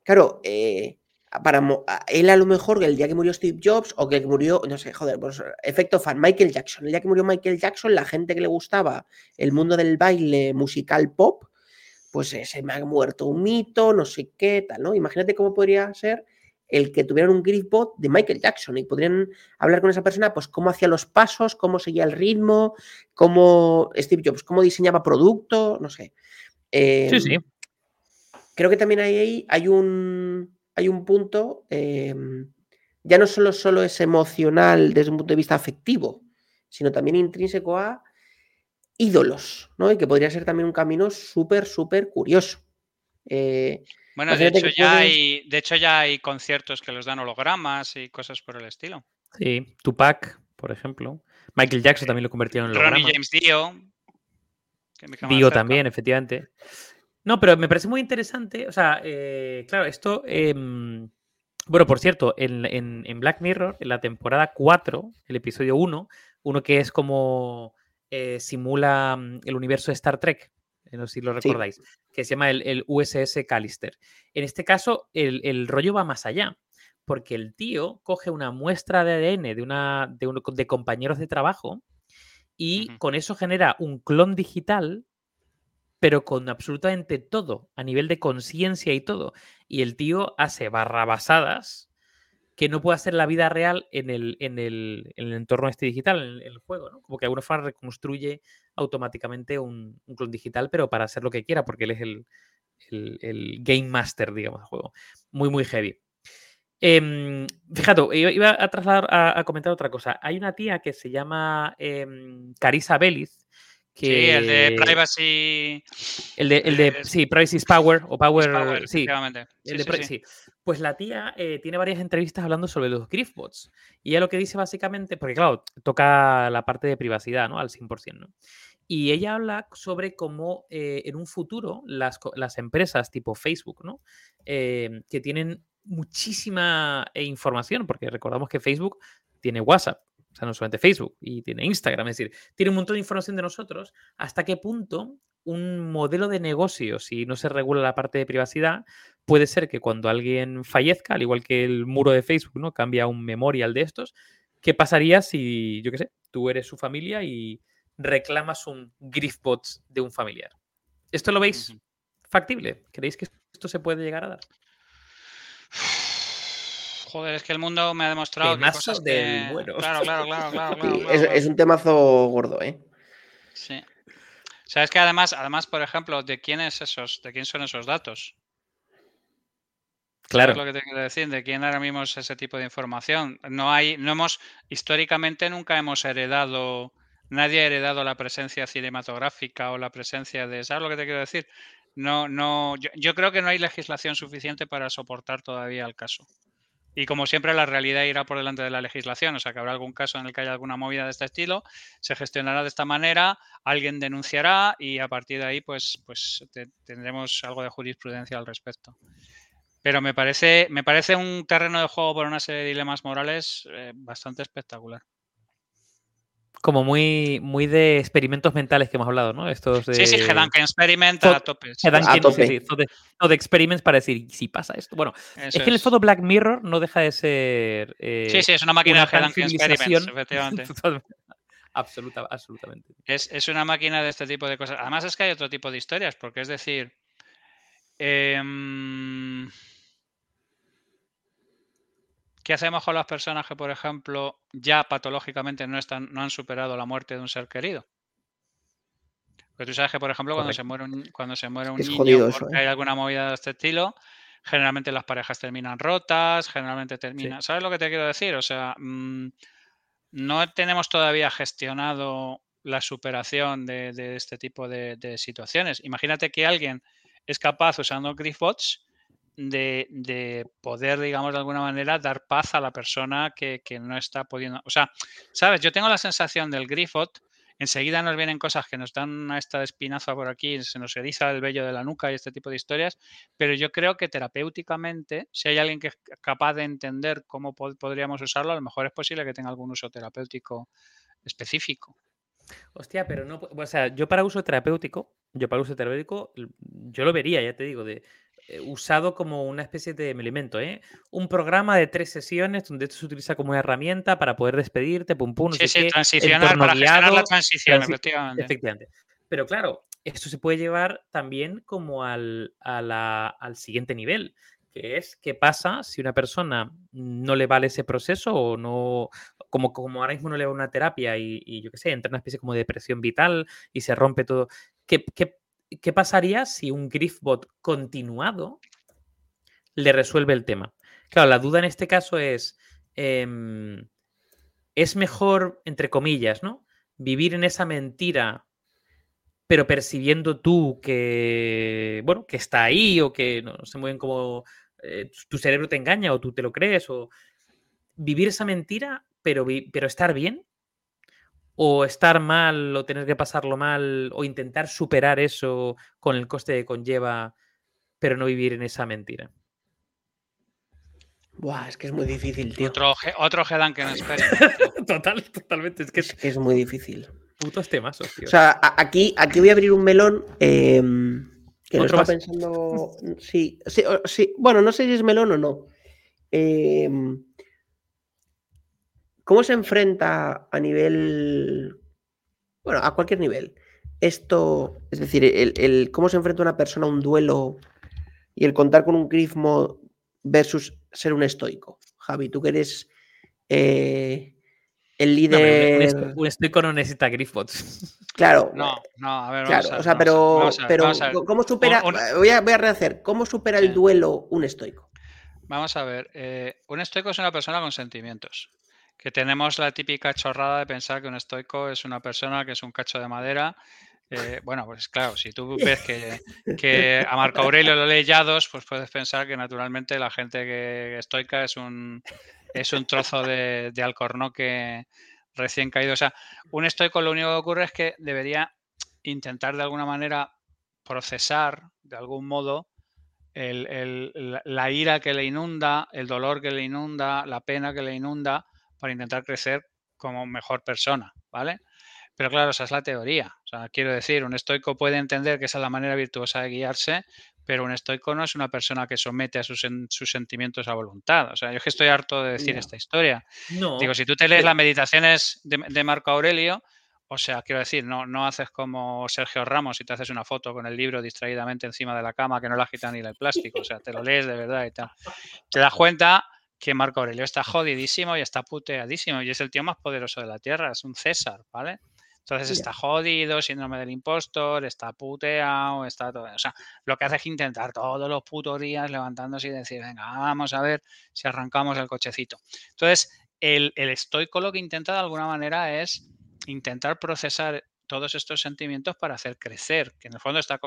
Claro, eh, para él a lo mejor el día que murió Steve Jobs o que murió, no sé, joder, pues, efecto fan, Michael Jackson. El día que murió Michael Jackson, la gente que le gustaba el mundo del baile musical pop, pues eh, se me ha muerto un mito, no sé qué, tal, ¿no? Imagínate cómo podría ser el que tuvieran un griefbot de Michael Jackson y podrían hablar con esa persona, pues cómo hacía los pasos, cómo seguía el ritmo, cómo Steve Jobs, cómo diseñaba producto, no sé. sí, sí. Em, creo que también ahí hay un, hay un punto, em, ya no solo, solo es emocional desde un punto de vista afectivo, sino también intrínseco a ídolos, ¿no? Y que podría ser también un camino súper, súper curioso. Eh, Bueno, de Imagínate hecho, ya puedes- hay, de hecho ya hay conciertos que los dan hologramas y cosas por el estilo. Sí, Tupac, por ejemplo. Michael Jackson también lo convirtieron en Ronnie holograma. James Dio. que me Dio también, efectivamente. No, pero me parece muy interesante. O sea, eh, claro, esto. em, bueno, por cierto, en, en- en Black Mirror, en la temporada 4, el episodio 1, uno que es como eh, simula mm, el universo de Star Trek, eh, no sé si lo Sí. recordáis, que se llama el, el USS Callister. En este caso, el, el rollo va más allá, porque el tío coge una muestra de ADN de, una, de, compañeros de trabajo y con eso genera un clon digital, pero con absolutamente todo, a nivel de conciencia y todo. Y el tío hace barrabasadas que no puede hacer la vida real en el, en el, en el entorno este digital, en el, juego, ¿no? Como que alguna forma reconstruye automáticamente un, un clon digital, pero para hacer lo que quiera, porque él es el, el- game master, digamos, del juego. Muy, muy heavy. Em, fíjate, iba, a trasladar a, comentar otra cosa. Hay una tía que se llama em, Carissa Bellis. Que, Sí, el de Privacy. el de, el de- eh, sí, Privacy is Power o Power, Power, sí, el de sí, Pri- sí. sí. Pues la tía eh, tiene varias entrevistas hablando sobre los Griffbots. Y ella lo que dice básicamente, porque claro, toca la parte de privacidad, ¿no? Al 100%, ¿no? Y ella habla sobre cómo eh, en un futuro las, las empresas tipo Facebook, ¿no? Eh, que tienen muchísima eh, información, porque recordamos que Facebook tiene WhatsApp, sea, no solamente Facebook, y tiene Instagram, es decir, tiene un montón de información de nosotros, hasta qué punto un modelo de negocio, si no se regula la parte de privacidad, puede ser que cuando alguien fallezca, al igual que el muro de Facebook, ¿no? Cambia un memorial de estos, ¿qué pasaría si, yo qué sé, tú eres su familia y reclamas un Griffbot de un familiar? ¿Esto lo veis factible? ¿Creéis que esto se puede llegar a dar? Joder, es que el mundo me ha demostrado que cosas del que... bueno. Claro, claro, claro, claro, claro, es, es un temazo gordo, ¿eh? Sí. O sea, es que además, además, por ejemplo, ¿de quién es esos, de quién son esos datos? Claro. ¿Sabes lo que te quiero decir? ¿De quién ahora mismo es ese tipo de información? No hay, no hemos, históricamente nunca hemos heredado, nadie ha heredado la presencia cinematográfica o la presencia de, ¿sabes lo que te quiero decir? No, no, yo, yo creo que no hay legislación suficiente para soportar todavía el caso. Y como siempre, la realidad irá por delante de la legislación, o sea que habrá algún caso en el que haya alguna movida de este estilo, se gestionará de esta manera, alguien denunciará y a partir de ahí, pues, pues te- tendremos algo de jurisprudencia al respecto. Pero me parece, me parece un terreno de juego por una serie de dilemas morales eh, bastante espectacular. Como muy, muy de experimentos mentales que hemos hablado, ¿no? Estos de... Sí, sí, Hedanken experimenta a tope. Hedanken, A sí, tope. sí, de, experiments para decir, ¿y si pasa esto? Bueno, eso es que el es. foto Black Mirror no deja de ser... eh, Sí, sí, es una máquina una de Hedanken experiments, civilización. efectivamente. Absoluta, absolutamente. Es, es una máquina de este tipo de cosas. Además es que hay otro tipo de historias, porque es decir, em, ¿qué hacemos con las personas que, por ejemplo, ya patológicamente no, están, no han superado la muerte de un ser querido? Porque tú sabes que, por ejemplo, cuando se muere un, cuando se muere un es niño eso, porque ¿eh? hay alguna movida de este estilo, generalmente las parejas terminan rotas, generalmente terminan... ¿Sabes lo que te quiero decir? O sea, mm, no tenemos todavía gestionado la superación de, de este tipo de, de situaciones. Imagínate que alguien es capaz, usando Griffbots, de, de poder, digamos, de alguna manera, dar paz a la persona que, que no está pudiendo. O sea, ¿sabes? Yo tengo la sensación del Griffbot, enseguida nos vienen cosas que nos dan esta espinaza por aquí, se nos eriza el vello de la nuca y este tipo de historias, pero yo creo que terapéuticamente, si hay alguien que es capaz de entender cómo pod- podríamos usarlo, a lo mejor es posible que tenga algún uso terapéutico específico. Hostia, pero no. O sea, yo para uso terapéutico, yo para uso terapéutico, yo lo vería, ya te digo, de usado como una especie de me alimento, ¿eh? Un programa de tres sesiones donde esto se utiliza como una herramienta para poder despedirte, pum pum, no Sí, sé sí, qué, transicionar para gestionar la transición, transi- efectivamente. Efectivamente. Pero claro, esto se puede llevar también como al, a la- al siguiente nivel, que es qué pasa si una persona no le vale ese proceso o no, como, como ahora mismo no le va una terapia y, y yo qué sé, entra en una especie como de depresión vital y se rompe todo. ¿Qué, qué, qué pasaría si un Griffbot continuado le resuelve el tema? Claro, la duda en este caso es, em, ¿es mejor, entre comillas, ¿no? Vivir en esa mentira pero percibiendo tú que, bueno, que está ahí o que no, sé muy bien cómo eh, tu cerebro te engaña o tú te lo crees o vivir esa mentira, pero, pero estar bien o estar mal o tener que pasarlo mal o intentar superar eso con el coste que conlleva, pero no vivir en esa mentira. Buah, es que es muy difícil, tío. Otro, otro Gedan que no espera. Total, totalmente. Es que es, que es muy difícil. Putos temas, tío. O sea, aquí, aquí voy a abrir un melón. Eh, que no estaba pensando. Sí, sí, sí, bueno, no sé si es melón o no. Eh, ¿Cómo se enfrenta a nivel, bueno, a cualquier nivel? Esto, es decir, el, cómo se enfrenta una persona a un duelo y el contar con un grifmo versus ser un estoico. Javi, tú que eres eh, el líder. un, estoico no necesita grifos. Claro. No, no, a ver, claro, o sea, pero, pero ¿cómo supera? Voy, a, rehacer. ¿Cómo supera el duelo un estoico? Vamos a ver. Eh, un estoico es una persona con sentimientos que tenemos la típica chorrada de pensar que un estoico es una persona que es un cacho de madera. Eh, bueno, pues claro, si tú ves que, a Marco Aurelio lo lee Yados, pues puedes pensar que naturalmente la gente que estoica es un, es un trozo de, de alcornoque recién caído. O sea, un estoico lo único que ocurre es que debería intentar de alguna manera procesar de algún modo la ira que le inunda, el dolor que le inunda, la pena que le inunda, para intentar crecer como mejor persona, ¿vale? Pero claro, esa es la teoría. O sea, quiero decir, un estoico puede entender que esa es la manera virtuosa de guiarse, pero un estoico no es una persona que somete a sus, sus sentimientos a voluntad. O sea, yo es que estoy harto de decir esta historia. Digo, si tú te lees las meditaciones de, Marco Aurelio, o sea, quiero decir, no, no haces como Sergio Ramos y te haces una foto con el libro distraídamente encima de la cama que no la agita ni el plástico. O sea, te lo lees de verdad y tal. Te das cuenta que Marco Aurelio está jodidísimo y está puteadísimo y es el tío más poderoso de la Tierra, es un César, ¿vale? Entonces está jodido, síndrome del impostor, está puteado, está todo. O sea, lo que hace es intentar todos los putos días levantándose y decir, venga, vamos a ver si arrancamos el cochecito. Entonces, el, el estoico lo que intenta de alguna manera es intentar procesar todos estos sentimientos para hacer crecer, que en el fondo está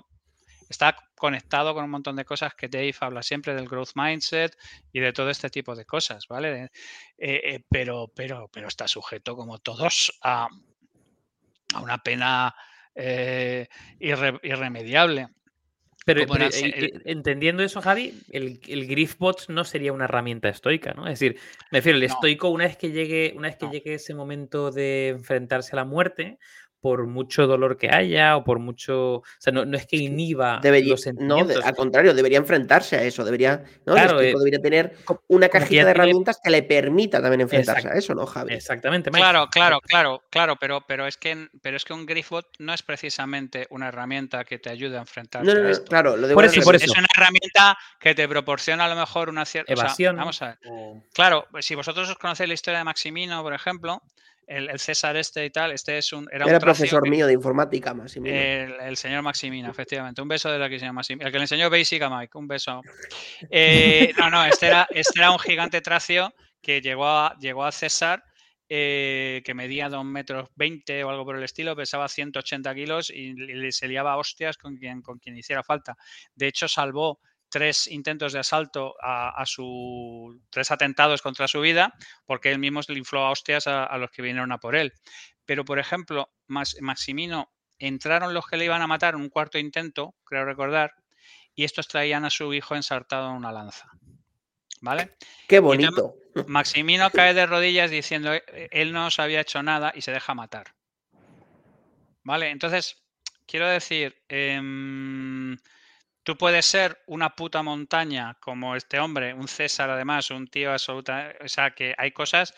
está conectado con un montón de cosas que Dave habla siempre del growth mindset y de todo este tipo de cosas, ¿vale? Eh, eh, pero, pero, pero está sujeto, como todos, a, una pena eh, irremediable. Pero, entendiendo eso, Javi, el, el Griffbot no sería una herramienta estoica, ¿no? Es decir, me refiero, el estoico, una vez que llegue, una vez que llegue ese momento de enfrentarse a la muerte, por mucho dolor que haya o por mucho. O sea, no, es que inhiba los sentimientos. No, al contrario, debería enfrentarse a eso. Debería, ¿no? Claro, eh, debería tener una cajita de herramientas que le permita también enfrentarse a eso, ¿no, Javi? Exactamente. Claro, claro, claro, claro, pero, pero, es que, pero es que un Griffbot no es precisamente una herramienta que te ayude a enfrentarte no, no, a esto. Claro, lo por eso, por eso. Es una herramienta que te proporciona a lo mejor una cierta. Evasión. vamos a ver. Claro, si vosotros os conocéis la historia de Maximino, por ejemplo, el, César este y tal, este es un... Era, profesor mío de informática, Maximino. El, señor Maximino, efectivamente. Un beso de la que se llama Maximino. El que le enseñó Basic a Mike, un beso. Eh, no, no, este era, este era un gigante tracio que llegó a, llegó a César, eh, que medía 2 metros 20 o algo por el estilo, pesaba 180 kilos y, le se liaba hostias con quien, con quien hiciera falta. De hecho, salvó tres intentos de asalto a, su tres atentados contra su vida porque él mismo le infló a hostias a, los que vinieron a por él. Pero, por ejemplo, Maximino entraron los que le iban a matar en un cuarto intento, creo recordar, y estos traían a su hijo ensartado en una lanza. ¿Vale? Qué bonito. Maximino cae de rodillas diciendo e, él no se había hecho nada y se deja matar. ¿Vale? Entonces, quiero decir, em, Tú puedes ser una puta montaña como este hombre, un César además, un tío absoluta, o sea, que hay cosas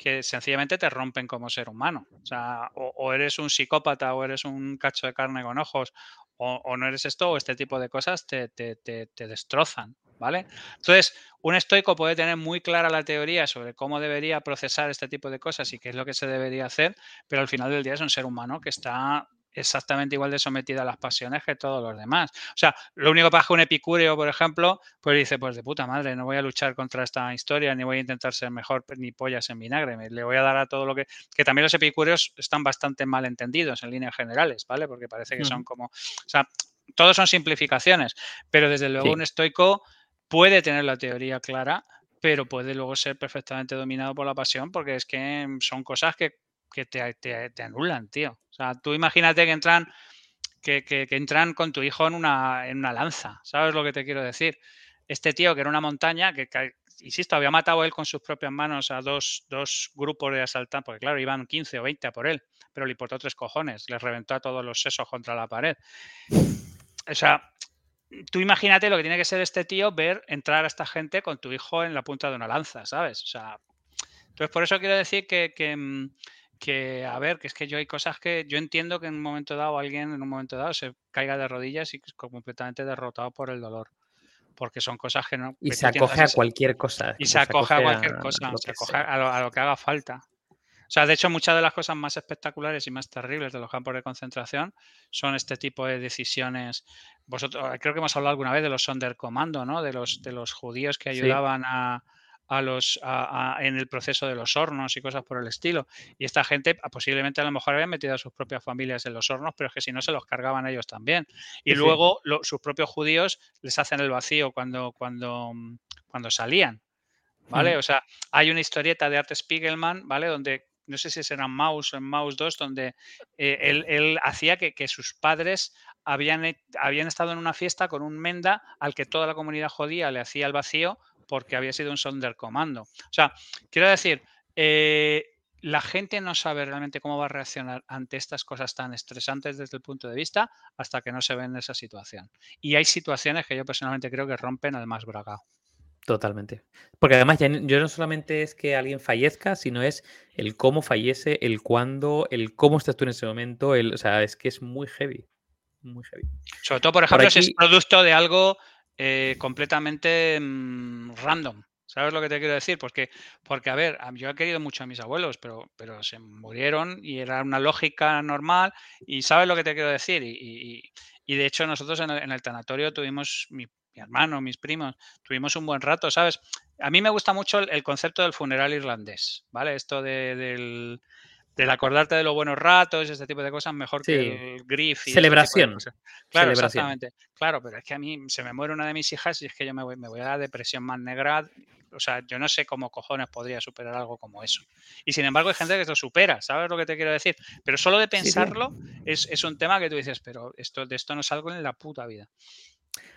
que sencillamente te rompen como ser humano. O sea, o, eres un psicópata o eres un cacho de carne con ojos, o, no eres esto, o este tipo de cosas te, te, te, destrozan, ¿vale? Entonces, un estoico puede tener muy clara la teoría sobre cómo debería procesar este tipo de cosas y qué es lo que se debería hacer, pero al final del día es un ser humano que está exactamente igual de sometida a las pasiones que todos los demás. O sea, lo único que pasa que un epicúreo, por ejemplo, pues dice, pues de puta madre, no voy a luchar contra esta historia, ni voy a intentar ser mejor, ni pollas en vinagre, me- le voy a dar a todo lo que... Que también los epicúreos están bastante mal entendidos en líneas generales, ¿vale? Porque parece que son como... O sea, todos son simplificaciones, pero desde luego Sí. un estoico puede tener la teoría clara, pero puede luego ser perfectamente dominado por la pasión, porque es que son cosas que, que te, te- anulan, tío. O sea, tú imagínate que entran, que, que- entran con tu hijo en una, en una lanza, ¿sabes lo que te quiero decir? Este tío que era una montaña, que, insisto, había matado él con sus propias manos a dos, dos grupos de asaltantes, porque claro, iban 15 o 20 a por él, pero le importó tres cojones, les reventó a todos los sesos contra la pared. O sea, tú imagínate lo que tiene que ser este tío ver entrar a esta gente con tu hijo en la punta de una lanza, ¿sabes? O sea, entonces por eso quiero decir que, que, mm, que, a ver, que es que yo hay cosas que yo entiendo que en un momento dado alguien en un momento dado se caiga de rodillas y es completamente derrotado por el dolor. Porque son cosas que no. Y que se acoge a cualquier cosa. y se acoge a cualquier a cosa, se acoge a lo, a lo que haga falta. O sea, de hecho, muchas de las cosas más espectaculares y más terribles de los campos de concentración son este tipo de decisiones. Vosotros, creo que hemos hablado alguna vez de los Sonderkommando, ¿no? De los, de los judíos que Sí. ayudaban a, a los a- a- en el proceso de los hornos y cosas por el estilo. Y esta gente ah, posiblemente a lo mejor habían metido a sus propias familias en los hornos, pero es que si no se los cargaban ellos también. Y Sí, luego lo- sus propios judíos les hacen el vacío cuando, cuando, mm, cuando salían. ¿Vale? Ujú. O sea, hay una historieta de Art Spiegelman, ¿vale? Donde, no sé si será en Mouse o en Mouse 2, donde eh, él, él hacía que, que sus padres habían, habían estado en una fiesta con un menda al que toda la comunidad judía le hacía el vacío porque había sido un Sonderkommando. O sea, quiero decir, eh, la gente no sabe realmente cómo va a reaccionar ante estas cosas tan estresantes desde el punto de vista hasta que no se ve en esa situación. Y hay situaciones que yo personalmente creo que rompen al más bragado. Totalmente. Porque además ya, yo no solamente es que alguien fallezca, sino es el cómo fallece, el cuándo, el cómo estás tú en ese momento. El, o sea, es que es muy heavy. Muy heavy. Sobre todo, por Por ejemplo, si es producto de algo eh, completamente mm, random. ¿Sabes lo que te quiero decir? Porque, porque a ver, yo he querido mucho a mis abuelos, pero, pero se murieron y era una lógica normal. Y sabes lo que te quiero decir. Y, y- y- de hecho, nosotros en el, en el tanatorio tuvimos, mi, hermano, mis primos, tuvimos un buen rato, ¿sabes? A mí me gusta mucho el, el concepto del funeral irlandés, ¿vale? Esto de- del, del acordarte de los buenos ratos, este tipo de cosas, mejor Sí. que el grief. y Celebración. Claro, Celebración. exactamente. Claro, pero es que a mí se me muere una de mis hijas y es que yo me voy, me voy a la depresión más negra. O sea, yo no sé cómo cojones podría superar algo como eso. Y sin embargo, hay gente que lo supera, ¿sabes lo que te quiero decir? Pero solo de Sí, sí. pensarlo es, es un tema que tú dices, pero esto, de esto no salgo en la puta vida.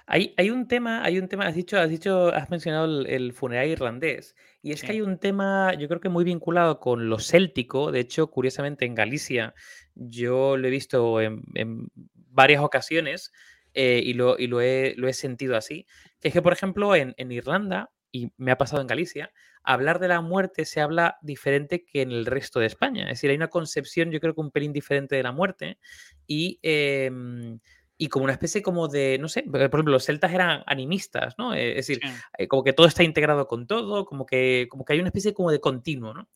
Hay, hay un tema, hay un tema, has dicho, has dicho, has mencionado el, el funeral irlandés. Y es Sí. que hay un tema, yo creo que muy vinculado con lo céltico. De hecho, curiosamente, en Galicia, yo lo he visto en, en varias ocasiones eh, y, lo, y lo, he, lo he sentido así. Que es que, por ejemplo, en, en Irlanda, y me ha pasado en Galicia, hablar de la muerte se habla diferente que en el resto de España. Es decir, hay una concepción, yo creo que un pelín diferente de la muerte. Y. em, y como una especie como de, no sé, por ejemplo, los celtas eran animistas, ¿no? Eh, Es decir, Sí. eh, como que todo está integrado con todo, como que, como que hay una especie como de continuo, ¿no?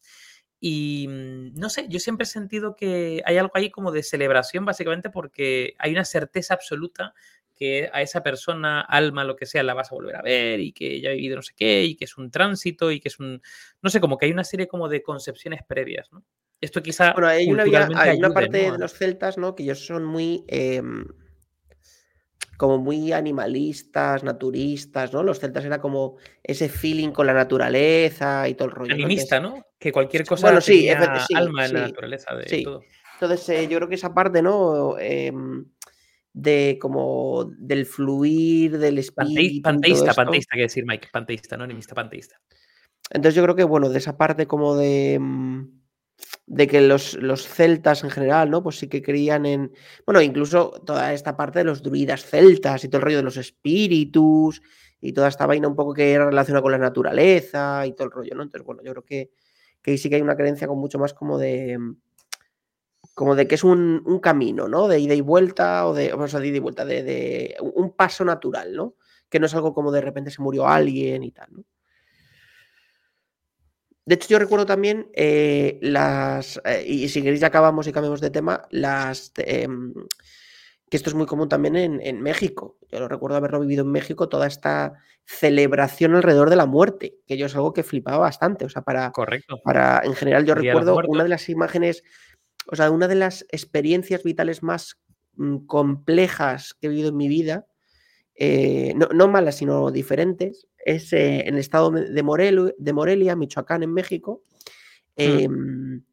Y mm, no sé, yo siempre he sentido que hay algo ahí como de celebración, básicamente porque hay una certeza absoluta que a esa persona, alma, lo que sea, la vas a volver a ver y que ya ha vivido no sé qué y que es un tránsito y que es un, no sé, como que hay una serie como de concepciones previas, ¿no? Esto quizá Bueno, hay una, hay una ayude, parte ¿no? de los celtas, ¿no? Que ellos son muy. em, como muy animalistas, naturistas, ¿no? Los celtas era como ese feeling con la naturaleza y todo el rollo. ¿no? Animista, ¿no? Que cualquier cosa Bueno, sí, tenía efe- sí, alma en la sí, naturaleza de sí. todo. Entonces, eh, yo creo que esa parte, ¿no? Em, de como del fluir, del espíritu. panteísta, panteísta, quiere decir Mike, panteísta, no animista, panteísta. Entonces yo creo que, bueno, de esa parte como de, mm, de que los, los celtas en general, ¿no? Pues sí que creían en, bueno, incluso toda esta parte de los druidas celtas y todo el rollo de los espíritus y toda esta vaina un poco que era relacionada con la naturaleza y todo el rollo, ¿no? Entonces, bueno, yo creo que, que ahí sí que hay una creencia con mucho más como de, como de que es un, un camino, ¿no? De ida y vuelta o de, o sea, de ida y vuelta, de, de un paso natural, ¿no? Que no es algo como de repente se murió alguien y tal, ¿no? De hecho, yo recuerdo también eh, las. eh, y si queréis, ya acabamos y cambiamos de tema. Las. em, que esto es muy común también en, en México. Yo lo recuerdo haberlo vivido en México, toda esta celebración alrededor de la muerte, que yo es algo que flipaba bastante. O sea, para, Correcto. para en general, yo de recuerdo una de las imágenes, o sea, una de las experiencias vitales más mm, complejas que he vivido en mi vida, eh, no, no malas, sino diferentes, es eh, en el estado de, Morelu- de Morelia, Michoacán, en México, em,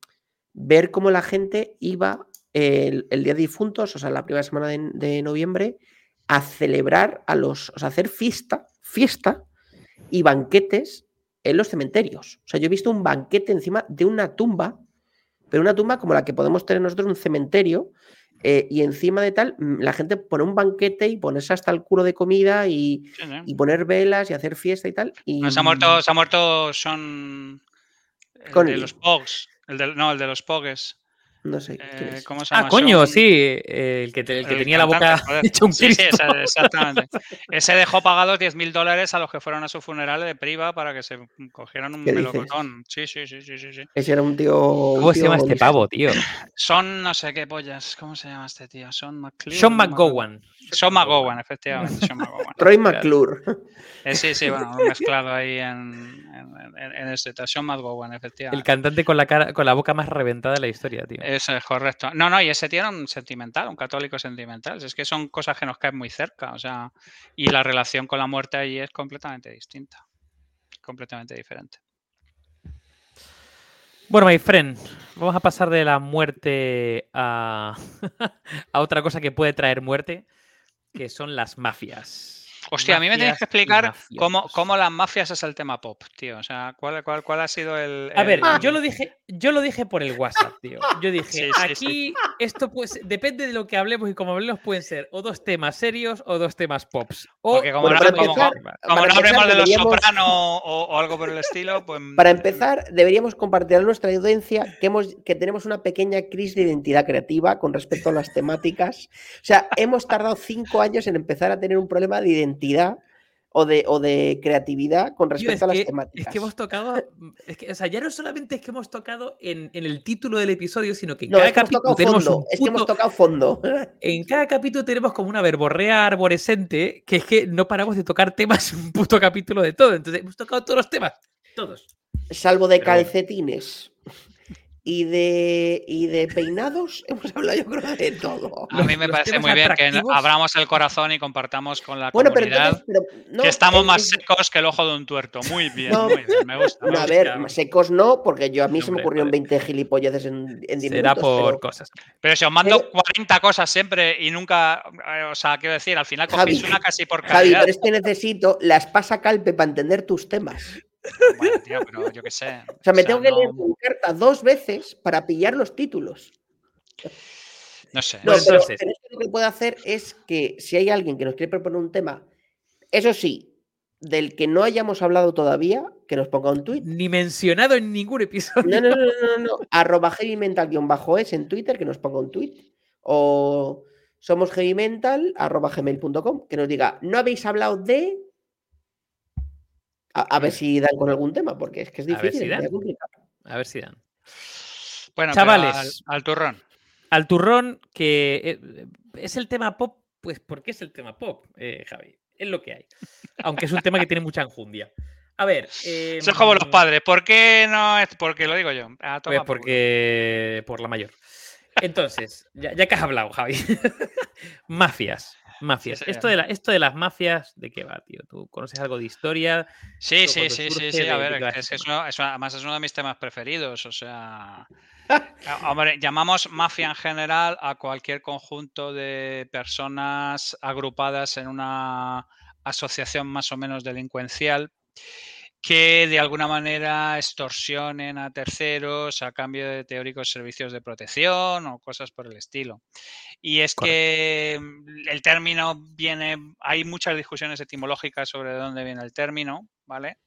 ver cómo la gente iba el, el Día de Difuntos, o sea, la primera semana de, de noviembre, a celebrar a los, o sea, hacer fiesta, fiesta y banquetes en los cementerios. O sea, yo he visto un banquete encima de una tumba, pero una tumba como la que podemos tener nosotros en un cementerio, eh, y encima de tal, mm, la gente pone un banquete y ponerse hasta el culo de comida y, Sí, sí. y poner velas y hacer fiesta y tal. Y, No, se ha muerto, se ha muerto Sean. El Connery. de los Pogs. El del- no, el de los Pogues. No sé. ¿quién Eh? ¿Cómo se llama? Ah, coño, Sean- sí. eh, el que, te- el que el tenía la boca joder. hecha un Sí, sí, exactamente. Ese dejó pagados 10.000 dólares a los que fueron a su funeral de priva para que se cogieran un melocotón. Sí, sí, sí, sí, sí, sí. Ese era un tío. un ¿Cómo se llama este pavo, tío? Son no sé qué pollas. ¿Cómo se llama este tío? Son McClure. Sean. McGowan. Sean McGowan, efectivamente. Sean McGowan. Troy McClure. Eh, sí, sí, bueno, mezclado ahí en, en, en, en este. Sean McGowan, El efectivamente. cantante con la cara, con la boca más reventada de la historia, tío. Eso es correcto. No, no, y ese tío era un sentimental, un católico sentimental. Es que son cosas que nos caen muy cerca, o sea, y la relación con la muerte allí es completamente distinta. Completamente diferente. Bueno, my friend, vamos a pasar de la muerte a, a otra cosa que puede traer muerte, que son las mafias. Hostia, a mí me tienes que explicar cómo, cómo las mafias es el tema pop, tío. O sea, ¿cuál, cuál, cuál ha sido el. A ver, yo lo dije, yo lo dije por el WhatsApp, tío. Yo dije, Sí, sí, sí. aquí esto pues depende de lo que hablemos y como hablemos pueden ser o dos temas serios o dos temas pops. O Porque como Bueno, no, como, empezar- como no hablemos de los deberíamos- soprano o, o algo por el estilo, pues. Para empezar, deberíamos compartir a nuestra audiencia que, hemos, que tenemos una pequeña crisis de identidad creativa con respecto a las temáticas. O sea, hemos tardado cinco años en empezar a tener un problema de identidad o de, o de creatividad con respecto es, a las que, temáticas. es que hemos tocado, mm, es que, o sea, ya no solamente es que hemos tocado en, en el título del episodio, sino que en No, cada capítulo tenemos fondo. un Es que hemos tocado fondo. en cada capítulo tenemos como una verborrea arborescente que es que no paramos de tocar temas un puto capítulo de todo. Entonces hemos tocado todos los temas, todos. Salvo de Pero calcetines y de, y de peinados, hemos hablado yo creo de todo. A mí me los parece muy bien que abramos el corazón y compartamos con la Bueno, pero comunidad entonces, pero no, que estamos es- más es- secos que el ojo de un tuerto. Muy bien, No, muy bien. Me gusta. No, a ver, secos no, porque yo a mí se me ocurrieron joder. 20 gilipolleces en, en 10 Será minutos. por pero- cosas. Pero si os mando Pero- 40 cosas siempre y nunca, eh, o sea, quiero decir, al final Javi, cogéis una casi por Javi, calidad. pero es que necesito la espasa calpe para entender tus temas. Bueno, tío, pero yo qué sé. O sea, me tengo que no, leer tu carta dos veces para pillar los títulos. No sé. No, Bueno, pero, entonces- pero esto lo que puedo hacer es que si hay alguien que nos quiere proponer un tema, eso sí, del que no hayamos hablado todavía, que nos ponga un tweet. Ni mencionado en ningún episodio. No, no, no, no, no, no. Arroba heavy mental bajo es en Twitter, que nos ponga un tweet. O somos heavy mental arroba gmail.com, que nos diga, no habéis hablado de. A, a ver si dan con algún tema, porque es que es A ver difícil. si dan. A ver si dan. Bueno, Chavales. al, al turrón. Al turrón, que eh, es el tema pop, pues porque es el tema pop, eh, Javi. Es lo que hay. Aunque es un tema que tiene mucha enjundia. A ver. Eso es como los em, padres. ¿Por qué no es? Porque lo digo yo. A Pues porque por la mayor. Entonces, ya, ya que has hablado, Javi. mafias. Mafias. Esto, de la- esto de las mafias, ¿de qué va, tío? ¿Tú conoces algo de historia? Sí, sí, sí, sí, sí. A ver, es que es, es uno- además es uno de mis temas preferidos. O sea, a- hombre, llamamos mafia en general a cualquier conjunto de personas agrupadas en una asociación más o menos delincuencial que de alguna manera extorsionen a terceros a cambio de teóricos servicios de protección o cosas por el estilo. Y es que mm, el término viene, hay muchas discusiones etimológicas sobre de dónde viene el término, ¿vale?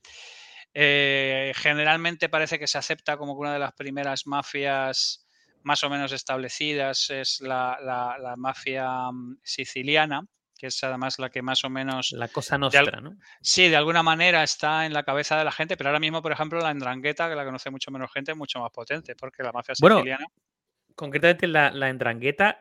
Eh, generalmente parece que se acepta como que una de las primeras mafias más o menos establecidas es la, la- la mafia mm, siciliana, que es además la que más o menos La cosa nostra, ¿no? Sí, de alguna manera está en la cabeza de la gente, pero ahora mismo, por ejemplo, la Endrangheta, que la conoce mucho menos gente, es mucho más potente, porque la mafia Bueno, siciliana. Concretamente, la, la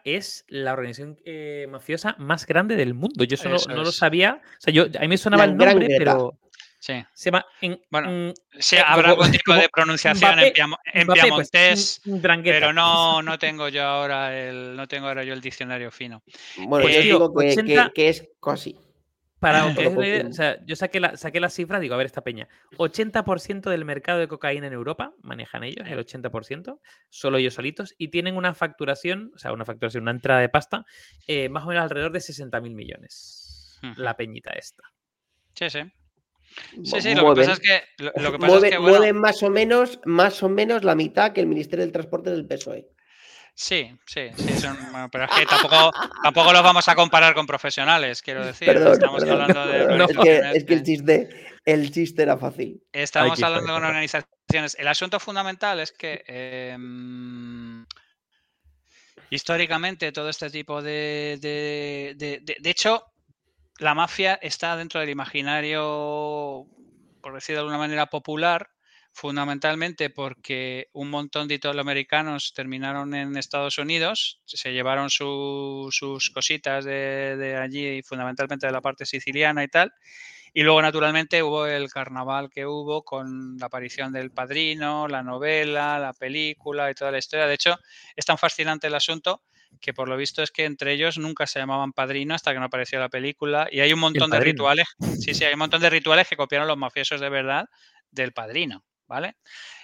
es la organización eh, mafiosa más grande del mundo. Yo eso no, Eso no lo sabía. O sea, yo, a mí me sonaba La el nombre, pero Sí. se llama. en- Bueno, mm, Sí, Eh, habrá algún tipo de pronunciación en, Mbappé- piamo- en Mbappé, pues, piamontés, pero no, no tengo yo ahora el, no tengo ahora yo el diccionario fino. Bueno, Pues, yo digo que, que- 80 que es casi. Para que o sea, yo saqué la, saqué la cifra, digo, a ver esta peña. 80% del mercado de cocaína en Europa manejan ellos, el 80%, solo ellos solitos, y tienen una facturación, o sea, una facturación, una entrada de pasta, eh, más o menos alrededor de 60.000 millones. La peñita esta. Sí, sí. Sí, sí, lo que mueven. pasa es que, lo, lo que pasa Mueve- es que, bueno, mueven más o menos, más o menos la mitad que el Ministerio del Transporte del PSOE. sí, sí, sí, son- bueno, pero es que tampoco, tampoco los vamos a comparar con profesionales, quiero decir. Perdón, Estamos perdón, hablando de perdón. Es, que, organizaciones es que el chiste, el chiste era fácil. Estamos hablando de organizaciones. El asunto fundamental es que em, históricamente todo este tipo de, de, de- de- de hecho, la mafia está dentro del imaginario, por decir de alguna manera, popular, fundamentalmente porque un montón de italoamericanos terminaron en Estados Unidos, se llevaron su- sus cositas de, de allí, fundamentalmente de la parte siciliana y tal, y luego, naturalmente, hubo el carnaval que hubo con la aparición del padrino, la novela, la película y toda la historia. De hecho, es tan fascinante el asunto que por lo visto es que entre ellos nunca se llamaban padrino hasta que no apareció la película. Y hay un montón de rituales. Sí, sí, hay un montón de rituales que copiaron los mafiosos de verdad del padrino, ¿vale?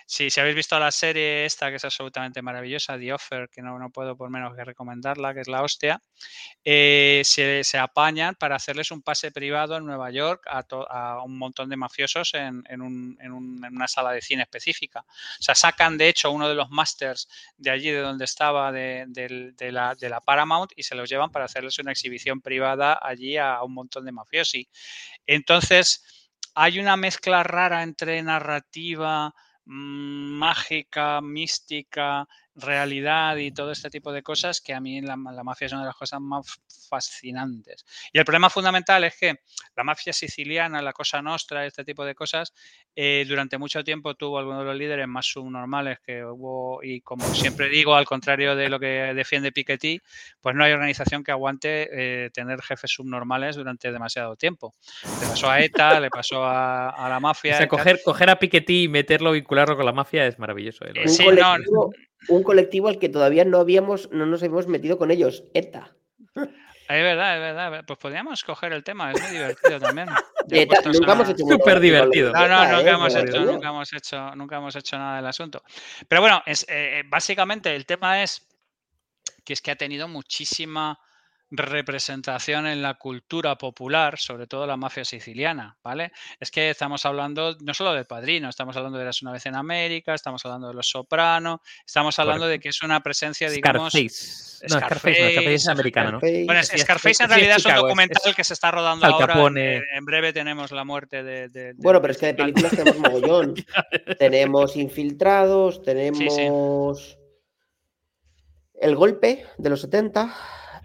Sí, si habéis visto la serie esta, que es absolutamente maravillosa, The Offer, que no, no puedo por menos que recomendarla, que es la hostia, eh, se, se apañan para hacerles un pase privado en Nueva York a, a un montón de mafiosos en, en un- en un- en una sala de cine específica. O sea, sacan de hecho uno de los masters de allí, de donde estaba, de, del- de la, de la Paramount, y se los llevan para hacerles una exhibición privada allí a un montón de mafiosi. Entonces, hay una mezcla rara entre narrativa, mágica, mística, realidad y todo este tipo de cosas que a mí la, la mafia es una de las cosas más fascinantes. Y el problema fundamental es que la mafia siciliana, la cosa nostra, este tipo de cosas, eh, durante mucho tiempo tuvo algunos de los líderes más subnormales que hubo y como siempre digo, al contrario de lo que defiende Piketty, pues no hay organización que aguante eh, tener jefes subnormales durante demasiado tiempo. Le pasó a ETA, le pasó a, a la O mafia. sea, y tal. coger, coger a Piketty y meterlo, vincularlo con la mafia es maravilloso. eh, sí, no, un colectivo al que todavía no habíamos, no nos habíamos metido con ellos, ETA. Es verdad, es verdad. Pues podríamos coger el tema, es muy divertido también. ETA, nunca a- hemos hecho Súper divertido. No, no, nunca ¿eh? hemos hecho, nunca hemos hecho, nunca hemos hecho nada del asunto. Pero bueno, es, eh, eh, básicamente el tema es que es que ha tenido muchísima representación en la cultura popular, sobre todo la mafia siciliana, ¿vale? Es que estamos hablando no solo del Padrino, estamos hablando de Las una vez en América, estamos hablando de Los Soprano, estamos hablando de que es una presencia, digamos... Scarface. No, Scarface, no, Scarface es Scarface, americano, ¿no? Scarface. Bueno, Scarface en sí, es realidad es un documental es que se está rodando Al ahora. Capone. En, breve tenemos la muerte de. de- de- Bueno, pero es que de películas tenemos mogollón. tenemos Infiltrados, tenemos El Golpe de los 70.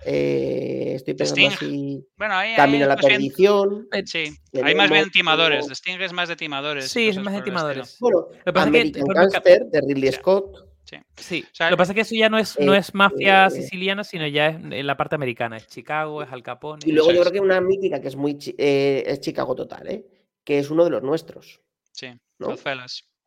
Eh, estoy pensando Sting. así. Bueno, ahí, ahí Camino a la bien- perdición. sí, hay más bien tenemos- timadores. The Sting es más de timadores. Sí, es más de timadores. Bueno, que pasa es que, American Gangster de Ridley Scott. Sí, O sea, lo que pasa es que eso ya no es, no es mafia eh, siciliana, sino ya es en la parte americana. Es Chicago, es Al Capone. Y luego yo es. creo que una mítica que es muy chi- eh, es Chicago Total, ¿eh? que es uno de los nuestros. Sí, ¿no?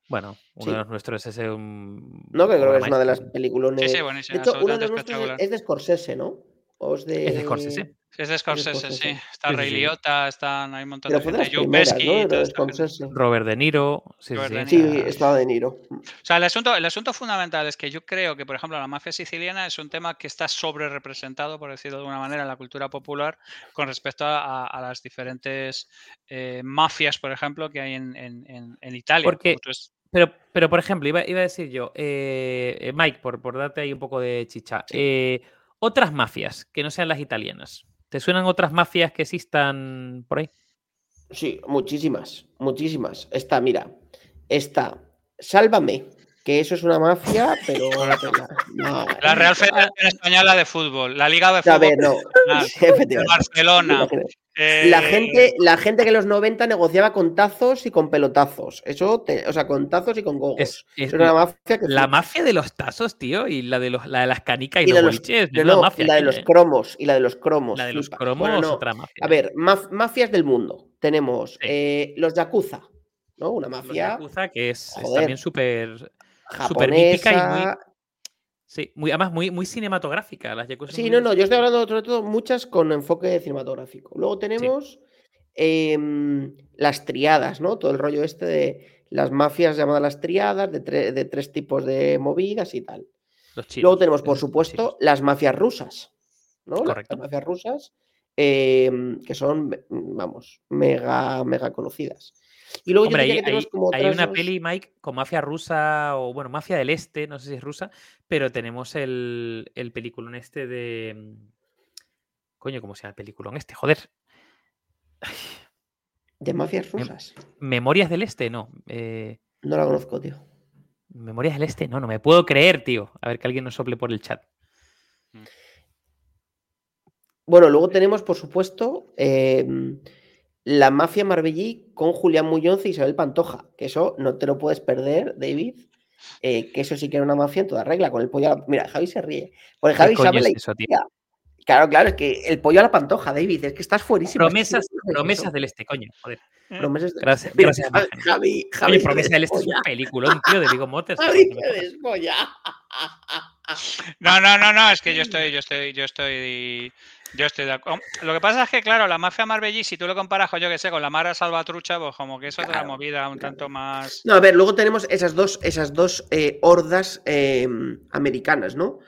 Bueno, uno Sí. de los nuestros es ese un. No, que creo que es una de las películas. Sí, sí, De buenísimo. hecho, uno de los nuestros es de Scorsese, ¿no? Es de. Es de Scorsese. Sí, es de Scorsese, sí. Scorsese. Está Sí, Ray sí. Liotta, están, hay un montón Pero de gente. Joe Pesci ¿no? De. Scorsese. Robert De Niro. Sí, Robert sí, De Niro. estaba de Niro. O sea, el asunto, el asunto fundamental es que yo creo que, por ejemplo, la mafia siciliana es un tema que está sobre representado, por decirlo de alguna manera, en la cultura popular con respecto a, a- a las diferentes eh, mafias, por ejemplo, que hay en, en- en- en Italia. Porque- Pero, pero, por ejemplo, iba, iba a decir yo, eh, eh, Mike, por, por darte ahí un poco de chicha, eh, otras mafias que no sean las italianas. ¿Te suenan otras mafias que existan por ahí? Sí, muchísimas, muchísimas. Está, mira, está Sálvame, que eso es una mafia, pero... no, La Real Federación Española de Fútbol, la Liga de A Fútbol ver, no. Barcelona. Eh, La gente, la gente que en los 90 negociaba con tazos y con pelotazos. Eso, te- o sea, con tazos y con gogos. Es, una mafia que la mafia de los tazos, tío, y la de, los, la de las canicas y, Y los la de los- boliches. No, no, mafia y la de los ¿eh? cromos, y la de los cromos. La de los cromos Bueno, no. otra mafia. A ver, maf- mafias del mundo. Tenemos Sí. eh, los Yakuza, ¿no? Una Los mafia Yakuza, que es, es también súper mítica y muy, japonesa. sí, muy, además muy, muy cinematográfica. Las Yakuza Sí, no, no, yo estoy hablando sobre todo muchas con enfoque cinematográfico. Luego tenemos em, las triadas, ¿no? Todo el rollo este de las mafias llamadas las triadas, de, tre- de tres tipos de movidas y tal. chinos, Luego tenemos, por supuesto, las mafias rusas, ¿no? Las- Correcto. Las mafias rusas, em, que son, vamos, mega, mega conocidas. Y luego Hombre, hay, que tenemos hay- como hay otras una peli, Mike, con mafia rusa, o bueno, mafia del este, no sé si es rusa, pero tenemos el, el peliculón este de. mm, Coño, ¿cómo se llama el peliculón este? Joder. de mafias rusas. Memorias del Este, no. eh, No la conozco, tío. Memorias del Este, no, no me puedo creer, tío. A ver que alguien nos sople por el chat. Bueno, luego tenemos, por supuesto, em, la mafia marbellí con Julián Muñoz y Isabel Pantoja, que eso no te lo puedes perder, David, eh, que eso sí que era una mafia en toda regla, con el pollo a la... Mira, Javi se ríe. Porque ¿Qué Javi sabe es la eso, tío? Claro, claro, es que el pollo a la pantoja, David, es que estás fuerísimo. Promesas, es promesas eso. del Este, coño. Joder. Promesas de- Gracias, Mira, gracias, Javi. Javi, Javi Oye, se Promesa del Este es un peliculón, tío, de Vigo Mortensen. Javi jodas. despolla. No, no, no, no, es que yo estoy, yo estoy, yo estoy, yo estoy de acuerdo. Lo que pasa es que, claro, la mafia marbellí, si tú lo comparas, con, yo que sé, con la Mara Salvatrucha, pues como que es otra Claro, movida un claro. tanto más. No, a ver, luego tenemos esas dos, esas dos eh, hordas eh, americanas, ¿no?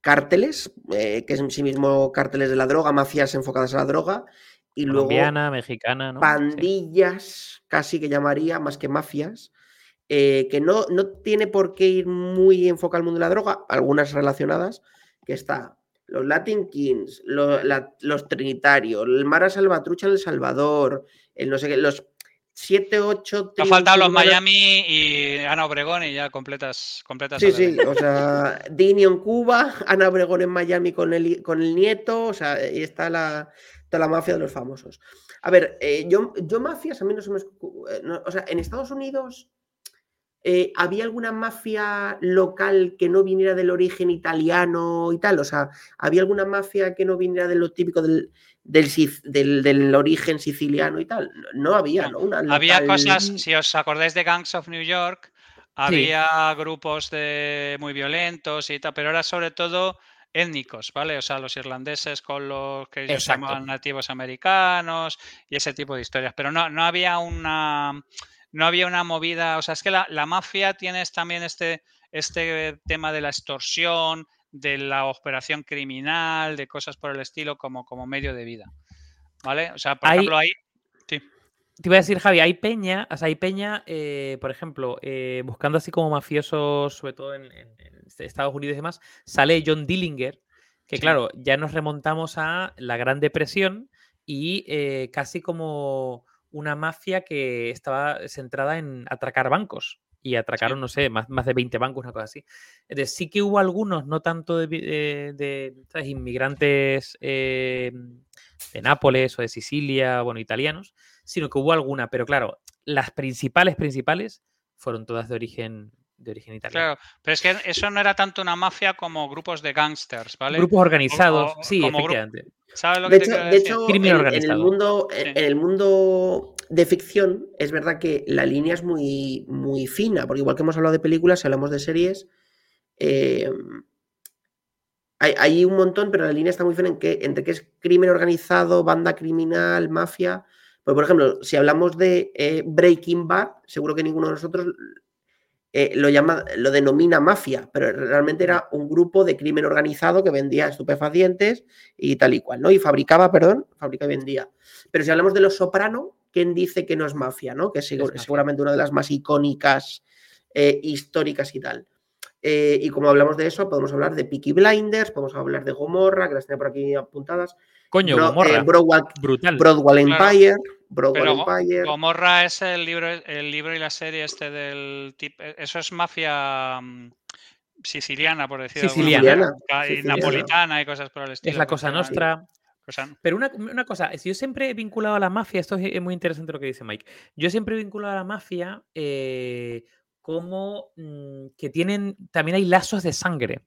Cárteles, eh, que es en sí mismo cárteles de la droga, mafias enfocadas a la droga, y luego Colombiana, mexicana, ¿no? Sí. pandillas, casi que llamaría, más que mafias, eh, que no, no tiene por qué ir muy enfocado al mundo de la droga, algunas relacionadas, que está los Latin Kings, la- los Trinitarios, el Mara Salvatrucha en El Salvador, el no sé qué, los 7, 8... Te ha faltado los Miami y Ana Obregón y ya completas, completas. Sí, sí, o sea, Dini en Cuba, Ana Obregón en Miami con el, con el nieto, o sea, ahí está la, toda la mafia de los famosos. A ver, eh, yo, yo mafias a mí no se me... eh, no, o sea, en Estados Unidos eh, había alguna mafia local que no viniera del origen italiano y tal, o sea, había alguna mafia que no viniera de lo típico del, del, sic- del, del origen siciliano y tal. No, no había, No. Una Había local- cosas, si os acordáis de Gangs of New York, había grupos de muy violentos y tal, pero era sobre todo étnicos, ¿vale? O sea, los irlandeses con los que ellos Exacto. llamaban nativos americanos y ese tipo de historias. Pero no, no había una no había una movida. O sea, es que la, la mafia tiene también este, este tema de la extorsión, de la operación criminal, de cosas por el estilo, como, como medio de vida. ¿Vale? O sea, por Hay- ejemplo, ahí. Te iba a decir, Javi, hay peña, o sea, hay peña, eh, por ejemplo, eh, buscando así como mafiosos, sobre todo en, en- en Estados Unidos y demás, sale John Dillinger, que Sí. claro, ya nos remontamos a la Gran Depresión y eh, casi como una mafia que estaba centrada en atracar bancos. Y atracaron, no sé, más, más de 20 bancos, una cosa así. Entonces, sí que hubo algunos, no tanto de, vi- eh, de, ¿sabes? inmigrantes eh, de Nápoles o de Sicilia, bueno, italianos, sino que hubo alguna, pero claro, las principales, principales fueron todas de origen, de origen italiano. Claro, pero es que eso no era tanto una mafia como grupos de gángsters, ¿vale? Grupos organizados, o- sí, como efectivamente. ¿Sabes lo De que te hecho, quiero de decir? hecho Crimen en, en el mundo, en, Sí. en el mundo de ficción es verdad que la línea es muy, muy fina, porque igual que hemos hablado de películas, si hablamos de series, eh, hay, hay un montón, pero la línea está muy fina en que, entre qué es crimen organizado, banda criminal, mafia. Pues, por ejemplo, si hablamos de eh, Breaking Bad, seguro que ninguno de nosotros eh, lo llama, lo denomina mafia, pero realmente era un grupo de crimen organizado que vendía estupefacientes y tal y cual, ¿no? Y fabricaba, perdón, fabricaba y vendía. Pero si hablamos de Los Soprano, ¿quién dice que no es mafia, ¿no? Que es, mafia. seguramente una de las más icónicas, eh, históricas y tal. Eh, y como hablamos de eso, podemos hablar de Peaky Blinders, podemos hablar de Gomorra, que las tengo por aquí apuntadas. Coño, Bro- Gomorra. eh, Broadwalk, Brutal. Broadwalk Claro. Empire, Pero Go- Empire. Gomorra es el libro, el libro y la serie este del tipo. Eso es mafia mm, siciliana, por decirlo Siciliana. y napolitana y cosas por el estilo. es la cosa nostra. Pero una, una cosa, si yo siempre he vinculado a la mafia, esto es, es muy interesante lo que dice Mike. Yo siempre he vinculado a la mafia eh, como mm, que tienen, también hay lazos de sangre.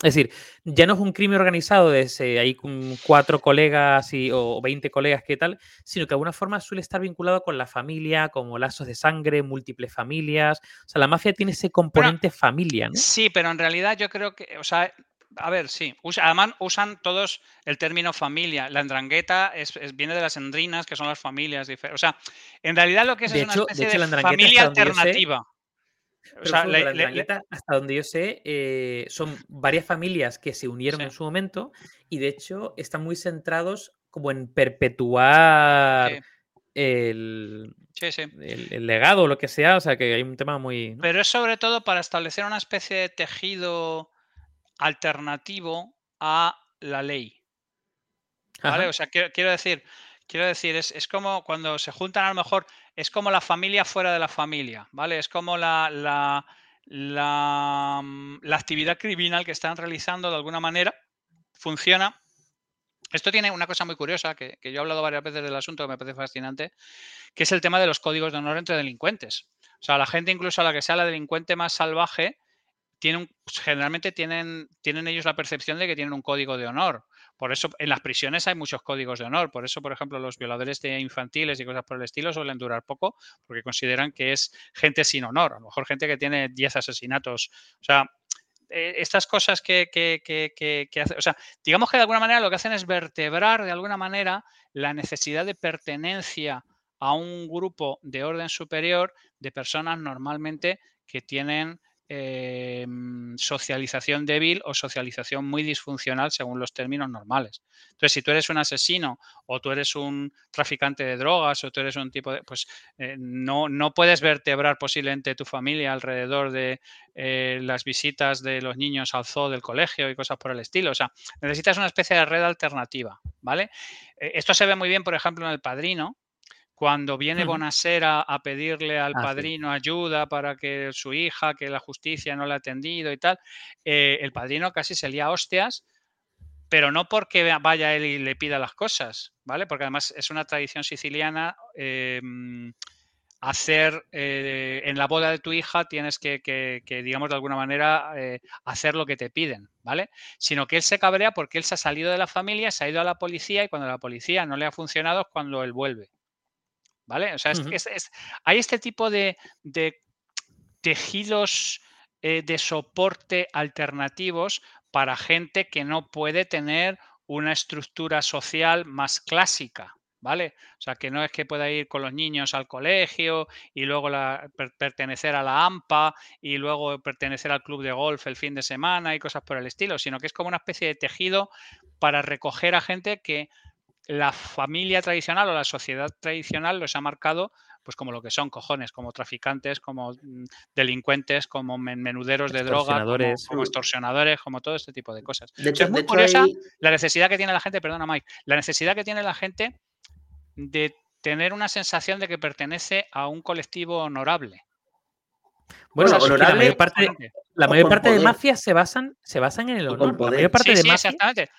Es decir, ya no es un crimen organizado de ese, hay cuatro colegas y, o 20 colegas que tal, sino que de alguna forma suele estar vinculado con la familia, como lazos de sangre, múltiples familias. O sea, la mafia tiene ese componente familia, ¿no? Sí, pero en realidad yo creo que, o sea, a ver, sí. usa- además usan todos el término familia. La endrangueta es, es- viene de las endrinas, que son las familias. O sea, en realidad lo que es De es una hecho- de especie de, hecho, endrangueta, familia alternativa. O sea, la Andrangheta, hasta donde yo sé, eh, son varias familias que se unieron Sí. en su momento y de hecho están muy centrados como en perpetuar Sí. el, sí, sí. el- el legado o lo que sea. O sea, que hay un tema muy... ¿no? Pero es sobre todo para establecer una especie de tejido alternativo a la ley. ¿Vale? Ajá. O sea, quiero, quiero decir, quiero decir, es, es como cuando se juntan a lo mejor, es como la familia fuera de la familia, ¿vale? Es como la, la, la, mm, la actividad criminal que están realizando de alguna manera funciona. Esto tiene una cosa muy curiosa, que, que yo he hablado varias veces del asunto, que me parece fascinante, que es el tema de los códigos de honor entre delincuentes. O sea, la gente incluso a la que sea la delincuente más salvaje, tiene un- pues, generalmente tienen, tienen ellos la percepción de que tienen un código de honor. Por eso en las prisiones hay muchos códigos de honor. Por eso, por ejemplo, los violadores de infantiles y cosas por el estilo suelen durar poco porque consideran que es gente sin honor. A lo mejor gente que tiene 10 asesinatos. O sea, eh, estas cosas que, que, que, que, o sea, digamos que de alguna manera lo que hacen es vertebrar de alguna manera la necesidad de pertenencia a un grupo de orden superior de personas normalmente que tienen mm, socialización débil o socialización muy disfuncional según los términos normales. Entonces, si tú eres un asesino o tú eres un traficante de drogas o tú eres un tipo de, pues eh, no, no puedes vertebrar posiblemente tu familia alrededor de eh, las visitas de los niños al zoo del colegio y cosas por el estilo. O sea, necesitas una especie de red alternativa, ¿vale? Eh, esto se ve muy bien, por ejemplo, en El Padrino, cuando viene. Bonasera a pedirle al Ah, sí. padrino ayuda para que su hija, que la justicia no le ha atendido y tal, eh, el padrino casi se lía a hostias, pero no porque vaya él y le pida las cosas, ¿vale? Porque además es una tradición siciliana. eh, mm, hacer eh, en la boda de tu hija tienes que, que- que, digamos, de alguna manera eh, hacer lo que te piden, ¿vale? Sino que él se cabrea porque él se ha salido de la familia, se ha ido a la policía y cuando la policía no le ha funcionado es cuando él vuelve. ¿Vale? O sea, es- es- es- hay este tipo de, de tejidos eh, de soporte alternativos para gente que no puede tener una estructura social más clásica, ¿vale? O sea, que no es que pueda ir con los niños al colegio y luego la- per- pertenecer a la AMPA y luego pertenecer al club de golf el fin de semana y cosas por el estilo, sino que es como una especie de tejido para recoger a gente que la familia tradicional o la sociedad tradicional los ha marcado pues como lo que son cojones, como traficantes, como mm, delincuentes, como men- menuderos de droga, como, Extorsionadores. como extorsionadores, como todo este tipo de cosas. De hecho, es muy de hecho curiosa hay- la necesidad que tiene la gente, perdona Mike, la necesidad que tiene la gente de tener una sensación de que pertenece a un colectivo honorable. Bueno, que la honorable mayor parte, la mayor parte de mafias se basan, se basan en el honor. La mayor parte Sí, de sí, mafias exactamente.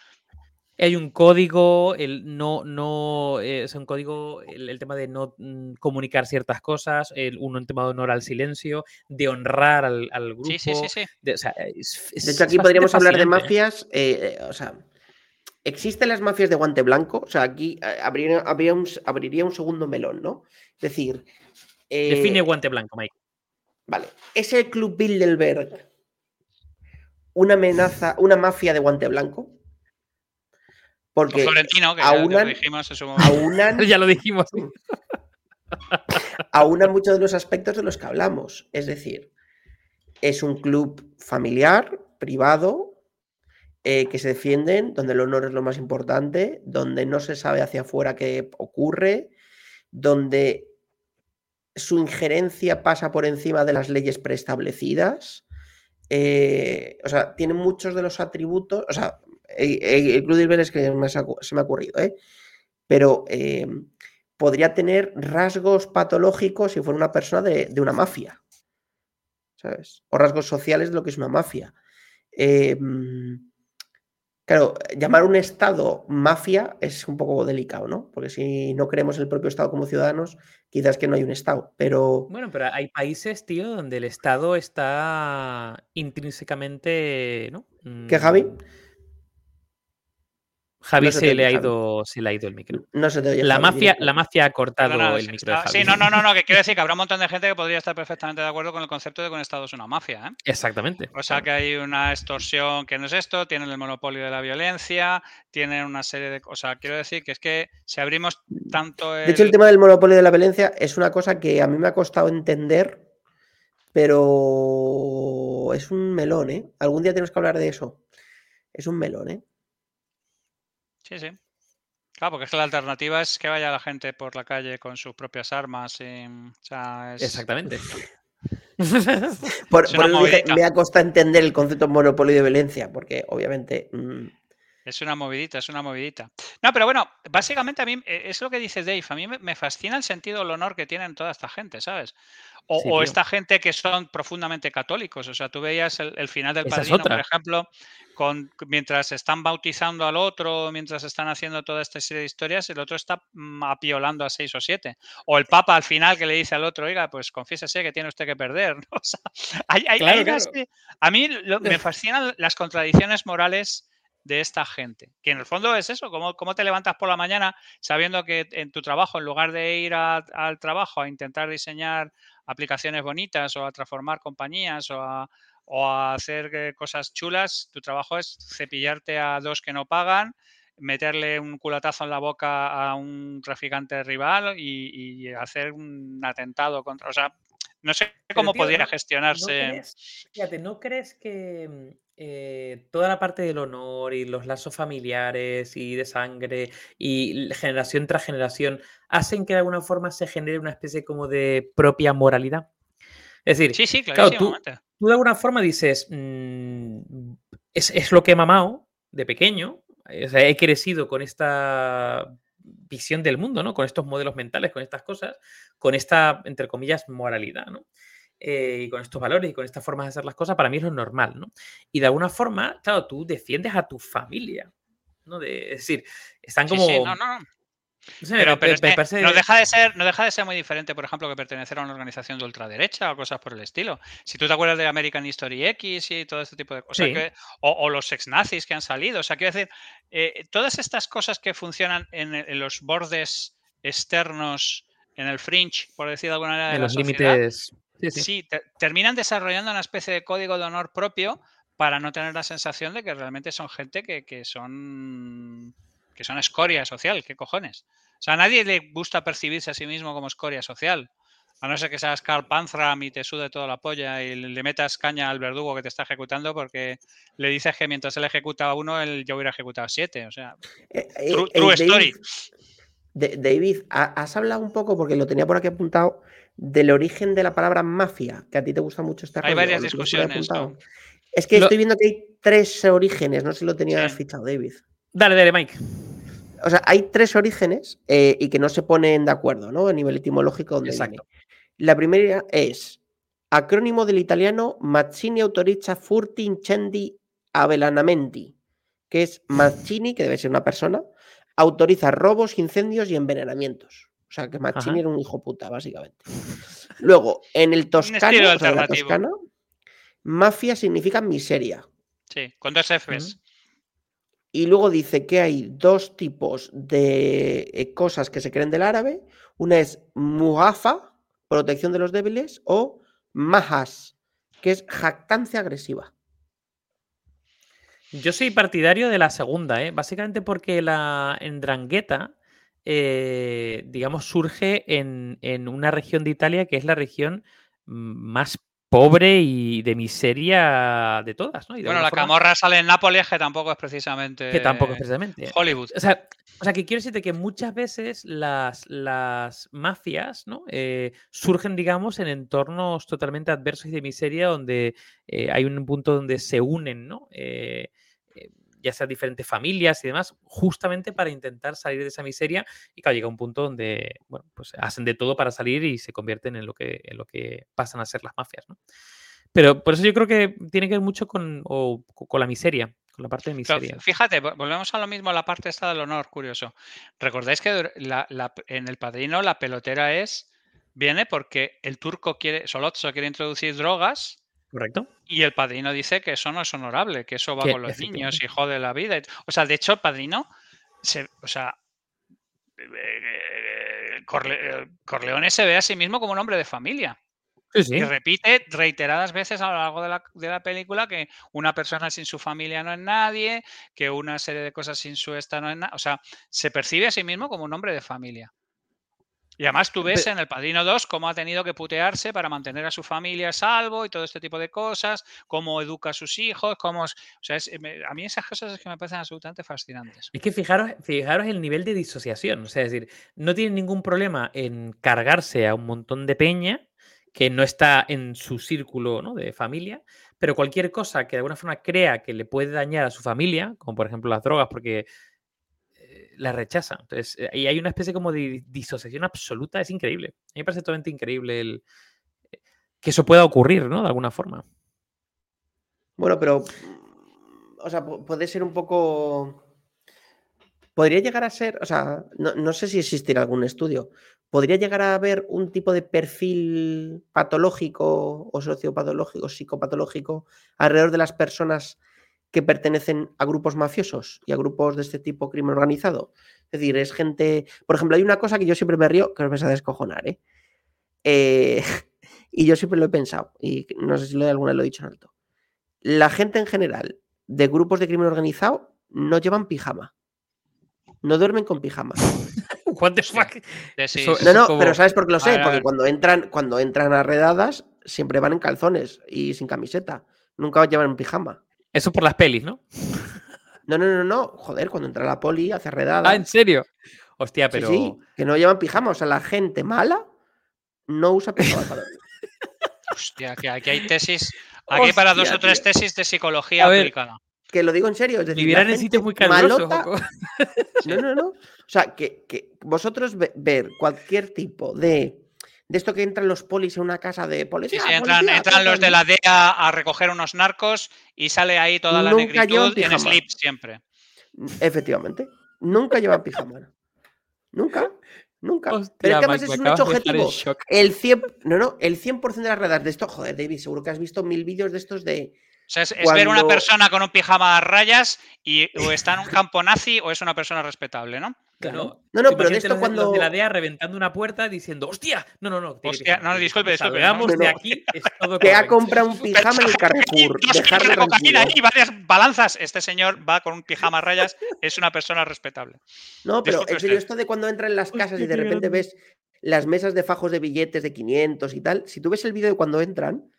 Hay un código, el no, no, eh, es un código, el, el tema de no mm, comunicar ciertas cosas, el, uno, un tema de honor al silencio, de honrar al, al grupo. Sí, sí, sí, sí. de- o sea, es- es- De hecho, aquí podríamos hablar de ¿eh? mafias. eh, eh, o sea, ¿existen las mafias de guante blanco? O sea, aquí eh, abriría, un, abriría un segundo melón, ¿no? Es decir. eh, Define guante blanco, Mike. Vale. ¿Es el Club Bilderberg una amenaza, una mafia de guante blanco? Porque Florentino, que ya- ya lo aunan, dijimos aunan, ya lo dijimos. aunan muchos de los aspectos de los que hablamos. Es decir, es un club familiar, privado, eh, que se defienden, donde el honor es lo más importante, donde no se sabe hacia afuera qué ocurre, donde su injerencia pasa por encima de las leyes preestablecidas eh, o sea, tiene muchos de los atributos, o sea, el, el Club de es que se, me ha ocurrido, ¿eh? Pero eh, podría tener rasgos patológicos si fuera una persona de, de una mafia, ¿sabes? O rasgos sociales de lo que es una mafia. Eh, mm, claro, llamar un Estado mafia es un poco delicado, ¿no? Porque si no creemos el propio Estado como ciudadanos, quizás que no hay un Estado, pero... Bueno, pero hay países, tío, donde el Estado está intrínsecamente, ¿no? ¿Qué, Javi? Javi No se le ha ido, se le ha ido el micro. No se te oye. La Javi, mafia, la mafia ha cortado el micro de está- Javi. sí, no, no, no, no, que quiero decir que habrá un montón de gente que podría estar perfectamente de acuerdo con el concepto de que un Estado es una mafia, ¿eh? Exactamente. O sea claro. que hay una extorsión que no es esto, tienen el monopolio de la violencia, tienen una serie de... O sea, quiero decir que es que si abrimos tanto el... De hecho, el tema del monopolio de la violencia es una cosa que a mí me ha costado entender, pero es un melón, ¿eh? Algún día tenemos que hablar de eso. Es un melón, ¿eh? Sí, sí. Claro, porque es que la alternativa es que vaya la gente por la calle con sus propias armas. y, o sea, es... Exactamente. Por, Es por eso dije, me ha costado entender el concepto de monopolio de violencia, porque obviamente. mm, Es una movidita, es una movidita. No, pero bueno, básicamente a mí eh, es lo que dice Dave. A mí me, fascina el sentido del honor que tienen toda esta gente, ¿sabes? O, Sí, o esta gente que son profundamente católicos. O sea, tú veías el, el final del Esa padrino, por ejemplo, con, mientras están bautizando al otro, mientras están haciendo toda esta serie de historias, el otro está mm, apiolando a seis o siete. O el Papa al final que le dice al otro, oiga, pues confiésese que tiene usted que perder. ¿no? O sea, hay, hay- Claro, hay una claro. serie- a mí lo- me fascinan las contradicciones morales de esta gente. Que en el fondo es eso, cómo, cómo te levantas por la mañana sabiendo que en tu trabajo, en lugar de ir a- al trabajo a intentar diseñar aplicaciones bonitas o a transformar compañías o a, o a hacer eh, cosas chulas, tu trabajo es cepillarte a dos que no pagan, meterle un culatazo en la boca a un traficante rival y, y hacer un atentado contra... O sea, no sé cómo tío, podría ¿no- gestionarse... ¿No crees, fíjate, ¿no crees que mm, eh, toda la parte del honor y los lazos familiares y de sangre y generación tras generación hacen que de alguna forma se genere una especie como de propia moralidad? Es decir, Sí, sí, claro, tú, de alguna forma dices, mm, es, es lo que he mamado de pequeño, eh, o sea, he crecido con esta visión del mundo, ¿no? Con estos modelos mentales, con estas cosas, con esta, entre comillas, moralidad, ¿no? Eh, y con estos valores y con estas formas de hacer las cosas, para mí es lo normal, ¿no? Y de alguna forma, claro, tú defiendes a tu familia, ¿no? De- es decir, están como... sí, no, no, no. no sé, Pero, pero no, deja de ser, no deja de ser muy diferente, por ejemplo, que pertenecer a una organización de ultraderecha o cosas por el estilo. Si tú te acuerdas de American History X y todo este tipo de cosas, Sí. que- o, o los ex-nazis que han salido. O sea, quiero decir, eh, todas estas cosas que funcionan en, los bordes externos, en el fringe, por decir de alguna manera, de en la los sociedad, límites... Sí, sí. sí, te- terminan desarrollando una especie de código de honor propio para no tener la sensación de que realmente son gente que, que son que son escoria social, ¿qué cojones? O sea, a nadie le gusta percibirse a sí mismo como escoria social. A no ser que seas Carl Panzram y te sude toda la polla y le metas caña al verdugo que te está ejecutando porque le dices que mientras él ejecuta a uno, él yo hubiera ejecutado a siete. O sea, eh, eh, true, eh, true David, story. David, ha- has hablado un poco, porque lo tenía por aquí apuntado, del origen de la palabra mafia, que a ti te gusta mucho este Hay varias ¿o lo tienes por ahí discusiones. Es que Lo- estoy viendo que hay tres orígenes, no sé si lo tenías Sí. fichado, David. Dale, dale, Mike. O sea, hay tres orígenes eh, y que no se ponen de acuerdo, ¿no? A nivel etimológico, donde Exacto. viene. La primera es acrónimo del italiano Mazzini autorizza furti incendi avvelenamenti, que es Mazzini, que debe ser una persona, autoriza robos, incendios y envenenamientos. O sea, que Mazzini Ajá. era un hijo puta, básicamente. Luego, en el toscano, o sea, de la. Toscana, mafia significa miseria. Sí, con dos Fs. Y luego dice que hay dos tipos de eh, cosas que se creen del árabe. Una es muhafa, protección de los débiles, o mahas, que es jactancia agresiva. Yo soy partidario de la segunda, ¿eh? básicamente porque la Ndrangheta, eh, digamos, surge en, en una región de Italia que es la región mm, más pobre y de miseria de todas, ¿no? Y de Bueno, la forma- camorra sale en Nápoles, que tampoco es precisamente. que tampoco es precisamente. Hollywood. O sea, o sea, que quiero decirte que muchas veces las, las mafias ¿no? Eh, surgen, digamos, en entornos totalmente adversos y de miseria, donde eh, hay un punto donde se unen, ¿no? Eh, ya sea diferentes familias y demás, justamente para intentar salir de esa miseria. Y claro, llega un punto donde, bueno, pues hacen de todo para salir y se convierten en lo que, en lo que pasan a ser las mafias, ¿no? Pero por eso yo creo que tiene que ver mucho con, o con la miseria, con la parte de Pero miseria. fíjate, vo- volvemos a lo mismo, la parte esta del honor, curioso. ¿Recordáis que la- la- en El Padrino la pelotera es viene porque el turco quiere, Solozzo quiere introducir drogas ¿Correcto? y el padrino dice que eso no es honorable, que eso va con los niños y jode la vida. O sea, de hecho, el padrino, se, o sea, eh, Corle- eh, Corleone se ve a sí mismo como un hombre de familia. Sí, sí. Y repite reiteradas veces a lo largo de la, de la película que una persona sin su familia no es nadie, que una serie de cosas sin su esta no es nada. O sea, se percibe a sí mismo como un hombre de familia. Y además tú ves en El Padrino 2 cómo ha tenido que putearse para mantener a su familia a salvo y todo este tipo de cosas, cómo educa a sus hijos, cómo... es- O sea, es- me- a mí esas cosas es que me parecen absolutamente fascinantes. Es que fijaros, fijaros el nivel de disociación. O sea, es decir, no tiene ningún problema en cargarse a un montón de peña que no está en su círculo ¿no? de familia, pero cualquier cosa que de alguna forma crea que le puede dañar a su familia, como por ejemplo las drogas, porque eh, la rechaza. Entonces, eh, ahí hay una especie como de disociación absoluta, es increíble. A mí me parece totalmente increíble el, eh, que eso pueda ocurrir, ¿no? De alguna forma. Bueno, pero. O sea, pu- puede ser un poco. Podría llegar a ser. O sea, no, no sé si existirá algún estudio. ¿Podría llegar a haber un tipo de perfil patológico o sociopatológico, psicopatológico alrededor de las personas que pertenecen a grupos mafiosos y a grupos de este tipo crimen organizado? Es decir, es gente. Por ejemplo, hay una cosa que yo siempre me río, que os vais a descojonar, ¿eh? Eh, y yo siempre lo he pensado, y no sé si lo, alguna vez lo he dicho en alto la gente en general de grupos de crimen organizado no llevan pijama. No duermen con pijama. What the fuck? No, no, como- pero ¿sabes por qué lo sé? Porque cuando entran, cuando entran a redadas, siempre van en calzones y sin camiseta. Nunca llevan pijama. Eso por las pelis, ¿no? No, no, no, no. Joder, cuando entra la poli, hace redadas. Ah, ¿en serio? Hostia, pero... sí, que no llevan pijama. O sea, la gente mala no usa pijama para. Hostia, que aquí hay tesis. Aquí hay para dos Hostia, o tres tío. tesis de psicología ver, aplicada. Que lo digo en serio. Es decir, Vivirán en sitios muy calurosos. malota-. No, no, no. O sea, que, que vosotros ve- ver cualquier tipo de. De esto que entran los polis en una casa de Sí, policía. sí, entran, policía, entran los de la DEA a recoger unos narcos y sale ahí toda la Nunca negritud en pijama. slip siempre. Efectivamente. Nunca llevan pijama. Nunca. Nunca. Pero es que además Mike, es un hecho en objetivo. shock. El 100, no, no, el 100% de las redadas de esto, joder, David, seguro que has visto mil vídeos de estos de. O sea, es, es ver una persona con un pijama a rayas y o está en un campo nazi o es una persona respetable, ¿no? Claro. No, no, pero de esto los cuando. Los de la DEA reventando una puerta diciendo, ¡hostia! No, no, no. tiene Hostia, no, disculpe, disculpe, no, de aquí, es todo Que ha comprado un pijama en el Carrefour. Dos kilos Dejarlo de cocaína y varias balanzas. Este señor va con un pijama a rayas, es una persona respetable. No, pero en serio, esto de cuando entran en las casas y de repente ves las mesas de fajos de billetes de 500 y tal, si tú ves el vídeo de cuando entran,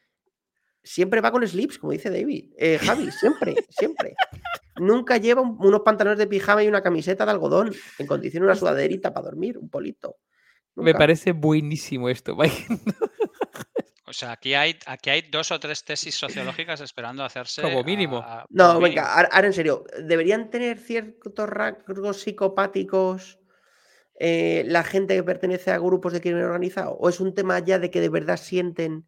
siempre va con slips, como dice David. Eh, Javi, siempre, siempre. Nunca lleva un- unos pantalones de pijama y una camiseta de algodón, en condición una sudaderita para dormir, un polito. Me parece buenísimo esto, Mike. O sea, aquí hay, aquí hay dos o tres tesis sociológicas esperando hacerse. Como mínimo. a- a- No, como venga, ahora, ahora en serio, ¿deberían tener ciertos rasgos psicopáticos eh, la gente que pertenece a grupos de crimen organizado? ¿O es un tema ya de que de verdad sienten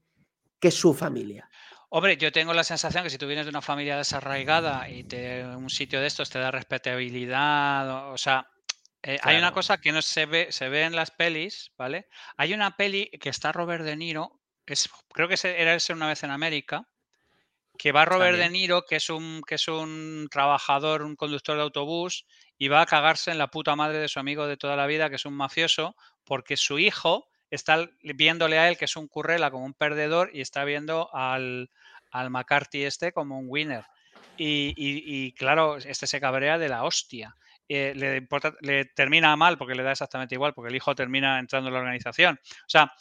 que es su familia? Hombre, yo tengo la sensación que si tú vienes de una familia desarraigada y te, un sitio de estos te da respetabilidad, o, o sea, eh, hay una Claro. cosa que no se ve, se ve en las pelis, ¿vale? Hay una peli que está Robert De Niro, es, creo que era ese una vez en América, que va Robert De. Niro, que es un que es un trabajador, un conductor de autobús, y va a cagarse en la puta madre de su amigo de toda la vida, que es un mafioso, porque su hijo está viéndole a él, que es un currela, como un perdedor, y está viendo al, al McCarthy este como un winner. Y, claro, este se cabrea de la hostia. Eh, le, importa- le termina mal porque le da exactamente igual, porque el hijo termina entrando en la organización. O sea,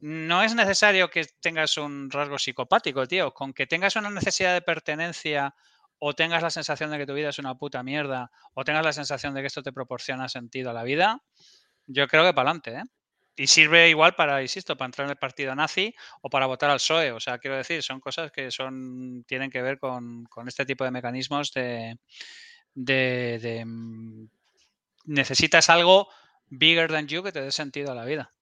no es necesario que tengas un rasgo psicopático, tío. Con que tengas una necesidad de pertenencia o tengas la sensación de que tu vida es una puta mierda o tengas la sensación de que esto te proporciona sentido a la vida, yo creo que para adelante, ¿eh? Y sirve igual para, insisto, para entrar en el partido nazi o para votar al PSOE. O sea, quiero decir, son cosas que son tienen que ver con, con este tipo de mecanismos de, de, de, mm, necesitas algo bigger than you que te dé sentido a la vida.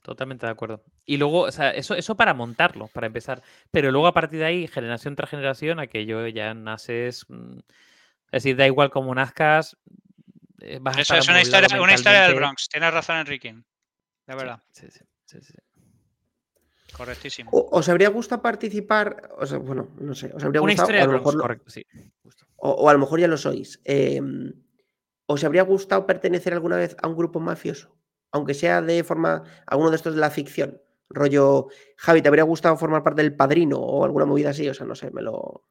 Totalmente de acuerdo. Y luego, o sea, eso, eso para montarlo, para empezar. Pero luego a partir de ahí, generación tras generación, aquello ya naces. mm, Es decir, da igual cómo nazcas. eh, Vas a Eso es una historia, una historia del. Bronx. Tienes razón, Enriquín. De Sí, verdad, sí, sí, sí, sí, sí. correctísimo. O- ¿Os habría gustado participar? O sea, bueno, no sé. ¿Os habría Una gustado? historia o, a lo mejor, correcto, sí. justo. o- o a lo mejor ya lo sois. eh, ¿Os habría gustado pertenecer alguna vez a un grupo mafioso? Aunque sea de forma. alguno de estos de la ficción. Rollo. Javi, ¿te habría gustado formar parte del padrino o alguna movida así? O sea, no sé, me lo.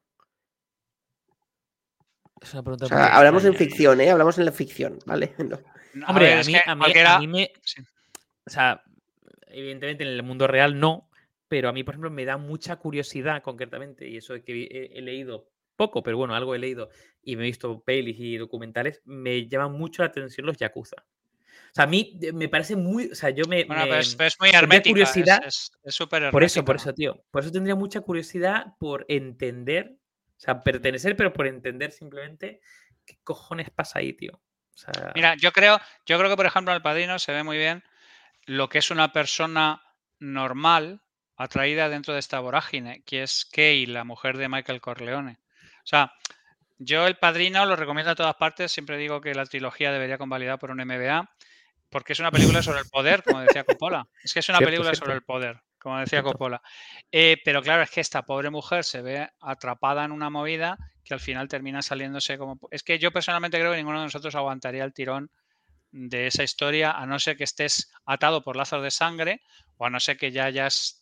Es una pregunta O sea, hablamos en extraña. ficción, ¿eh? Hablamos en la ficción, ¿vale? No. A Hombre, ver, a es mí, que a, mí, cualquiera- a mí me. O sea, evidentemente en el mundo real no, pero a mí, por ejemplo, me da mucha curiosidad concretamente, y eso es que he, he leído poco, pero bueno, algo he leído y me he visto pelis y documentales, me llaman mucho la atención los yakuza. O sea, a mí eh, me parece muy. O sea, yo me. Bueno, me- es, muy hermética. curiosidad- Es súper por eso, por eso, tío. Por eso tendría mucha curiosidad por entender, o sea, pertenecer, pero por entender simplemente qué cojones pasa ahí, tío. O sea, Mira, yo creo, yo creo que, por ejemplo, el padrino se ve muy bien lo que es una persona normal atraída dentro de esta vorágine, que es Kay, la mujer de Michael Corleone. O sea, yo el padrino lo recomiendo a todas partes, siempre digo que la trilogía debería convalidar por un MBA, porque es una película sobre el poder, como decía Coppola. Es que es una Cierto, película cierto. sobre el poder, como decía Cierto. Coppola. Eh, pero claro, es que esta pobre mujer se ve atrapada en una movida que al final termina saliéndose como... Es que yo personalmente creo que ninguno de nosotros aguantaría el tirón de esa historia, a no ser que estés atado por lazos de sangre o a no ser que ya hayas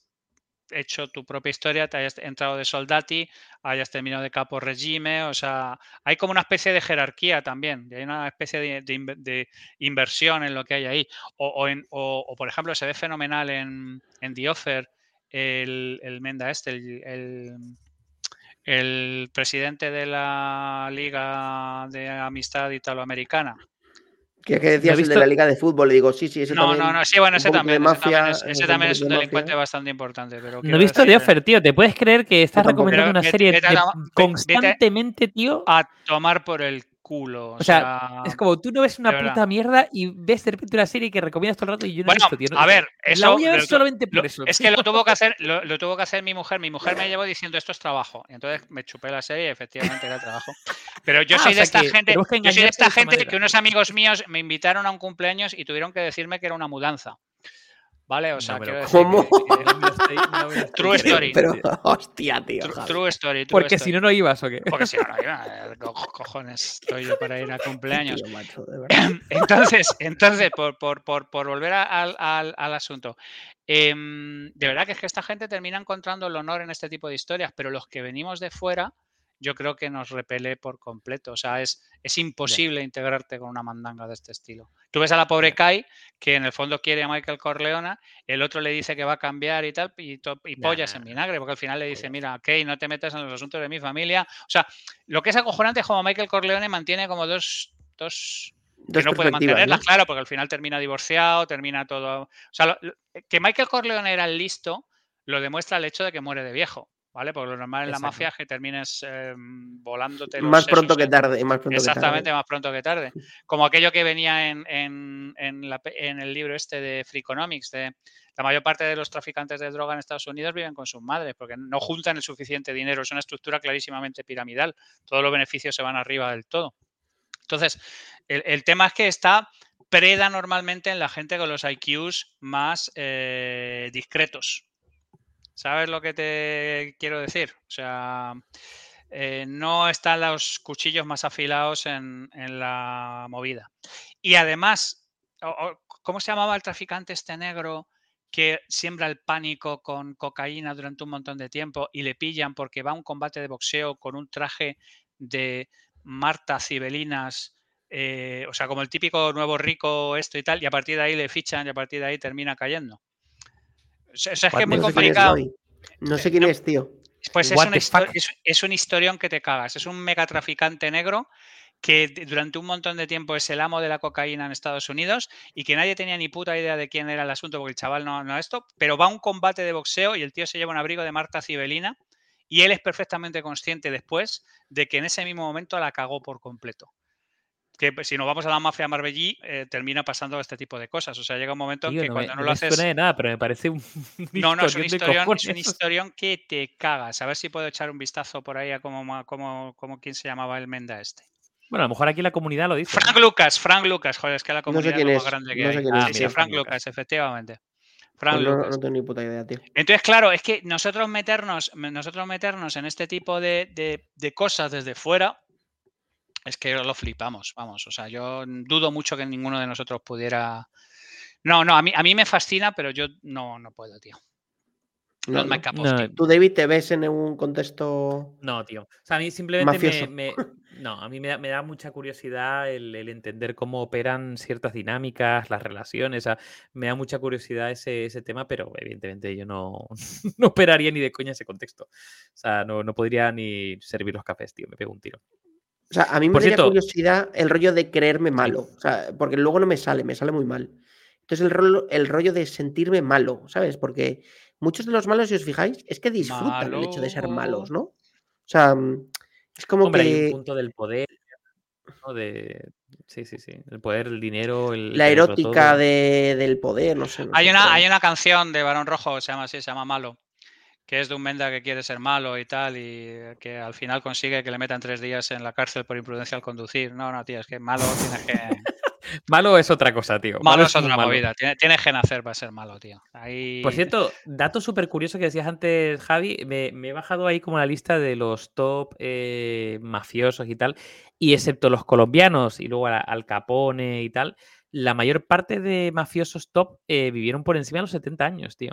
hecho tu propia historia, te hayas entrado de soldati, hayas terminado de capo regime, o sea, hay como una especie de jerarquía también, hay una especie de, de inver- de inversión en lo que hay ahí. O, o por ejemplo, se ve fenomenal en, The Offer el, Menda este, el- el presidente de la Liga de Amistad Italoamericana. Que, que decías de la Liga de Fútbol, y digo, sí, sí, ese No, también. no, no, sí, bueno, ese también, de ese también es, un ese también es poquito un de delincuente mafia. bastante importante. Pero No he visto The decir, Offer, tío. ¿Te puedes creer que estás recomendando una serie de- constantemente, tío? A tomar por el culo. O, O sea, es como tú no ves una puta mierda y ves de repente una serie que recomiendas todo el rato y yo no Bueno, he visto, tío. no- a ver, La voy a ver solamente lo- por eso. es que lo tuvo que hacer, lo, lo tuvo que hacer mi mujer. Mi mujer me llevó diciendo esto es trabajo. Y entonces me chupé la serie y efectivamente era trabajo. Pero yo Ah, soy de esta gente, yo soy de esta de gente manera. que unos amigos míos me invitaron a un cumpleaños y tuvieron que decirme que era una mudanza. ¿Vale? O sea, No quiero decir ¿Cómo? que- que- True story. Pero, tío. hostia, tío. True, story. true Porque story. si no, no ibas o qué. Porque si no, no iba. eh, co- Cojones, estoy yo para ir a cumpleaños. Tío, macho, de verdad. Entonces, entonces por, por- por- por volver a- al, al- al asunto, em, de verdad que es que esta gente termina encontrando el honor en este tipo de historias, pero los que venimos de fuera, yo creo que nos repele por completo. O sea, es, es imposible integrarte con una mandanga de este estilo. Tú ves a la pobre. Kai, que en el fondo quiere a Michael Corleone, el otro le dice que va a cambiar y tal, y, y pollas en vinagre, porque al final le dice, mira, Kay, no te metas en los asuntos de mi familia. O sea, lo que es acojonante es como Michael Corleone mantiene como dos, dos que Dos no puede mantenerlas, ¿no? claro, porque al final termina divorciado, termina todo. O sea, lo- lo- que Michael Corleone era el listo lo demuestra el hecho de que muere de viejo, ¿vale? Porque lo normal en la mafia es que termines eh, volándote los Más pronto que tarde, más pronto Exactamente, que tarde. más pronto que tarde. Como aquello que venía en, en- en la pe- en el libro este de Freakonomics, de la mayor parte de los traficantes de droga en Estados Unidos viven con sus madres porque no juntan el suficiente dinero. Es una estructura clarísimamente piramidal. Todos los beneficios se van arriba del todo. Entonces, el, el tema es que está preda normalmente en la gente con los IQs más eh, discretos. ¿Sabes lo que te quiero decir? O sea, eh, no están los cuchillos más afilados en, la movida. Y además, ¿cómo se llamaba el traficante este negro que siembra el pánico con cocaína durante un montón de tiempo y le pillan porque va a un combate de boxeo con un traje de Marta Cibelinas, eh, o sea, como el típico nuevo rico esto y tal, y a partir de ahí le fichan y a partir de ahí termina cayendo. O sea, es que es muy the no sé quién es complicado. No sé quién es, tío. Pues es, una es, es un historión que te cagas. Es un megatraficante negro que durante un montón de tiempo es el amo de la cocaína en Estados Unidos y que nadie tenía ni puta idea de quién era el asunto porque el chaval no, no esto, pero va a un combate de boxeo y el tío se lleva un abrigo de Marta Cibelina y él es perfectamente consciente después de que en ese mismo momento la cagó por completo. Que si nos vamos a la mafia Marbellí, eh, termina pasando este tipo de cosas. O sea, llega un momento Tío, que no cuando me, no no lo me haces... suena de nada, pero me parece un, No, no, es un historión es un historión que te cagas. A ver si puedo echar un vistazo por ahí a cómo, cómo, cómo quién se llamaba el Menda este. Bueno, a lo mejor aquí la comunidad lo dice. ¿no? Frank Lucas, Frank Lucas, joder, es que la No sé comunidad quién es lo más grande que no sé hay. es, sí, tío. sí, Mira, Frank Frank Lucas. Lucas, efectivamente. Frank Pues no, Lucas. no tengo ni puta idea, tío. Entonces, claro, es que nosotros meternos, me- nosotros meternos en este tipo de, de- de cosas desde fuera, es que lo flipamos, vamos. O sea, yo dudo mucho que ninguno de nosotros pudiera. No, no, a mí, a mí me fascina, pero yo no, no puedo, tío. No, no. No. Tú, David, te ves en un contexto. No, tío. O sea, a mí simplemente me, me- No, a mí me da, me da mucha curiosidad el, el entender cómo operan ciertas dinámicas, las relaciones. o sea, me da mucha curiosidad ese, ese tema, pero evidentemente yo no, no operaría ni de coña ese contexto. O sea, no, no podría ni servir los cafés, tío. Me pego un tiro. O sea, a mí me Por daría cierto- curiosidad el rollo de creerme malo. O sea, porque luego no me sale, me sale muy mal. Entonces, el, rolo- el rollo de sentirme malo, ¿sabes? Porque muchos de los malos, si os fijáis, es que disfrutan el hecho de ser malos, ¿no? O sea, es como Hombre, hay que un punto del poder, ¿no? De... Sí, sí, sí. El poder, el dinero, el... la erótica de- del poder, no sé. no Hay sé, una, hay una canción de Barón Rojo, se llama así, se llama Malo, que es de un Menda que quiere ser malo y tal, y que al final consigue que le metan tres días en la cárcel por imprudencia al conducir. No, no, tío, es que malo tienes que. Malo es otra cosa, tío. Malo es otra malo. movida. tiene- Tienes que nacer para ser malo, tío. Ahí... Por cierto, dato súper curioso que decías antes, Javi, me, me he bajado ahí como la lista de los top eh, mafiosos y tal, y excepto los colombianos y luego a- Al Capone y tal, la mayor parte de mafiosos top eh, vivieron por encima de los 70 años, tío.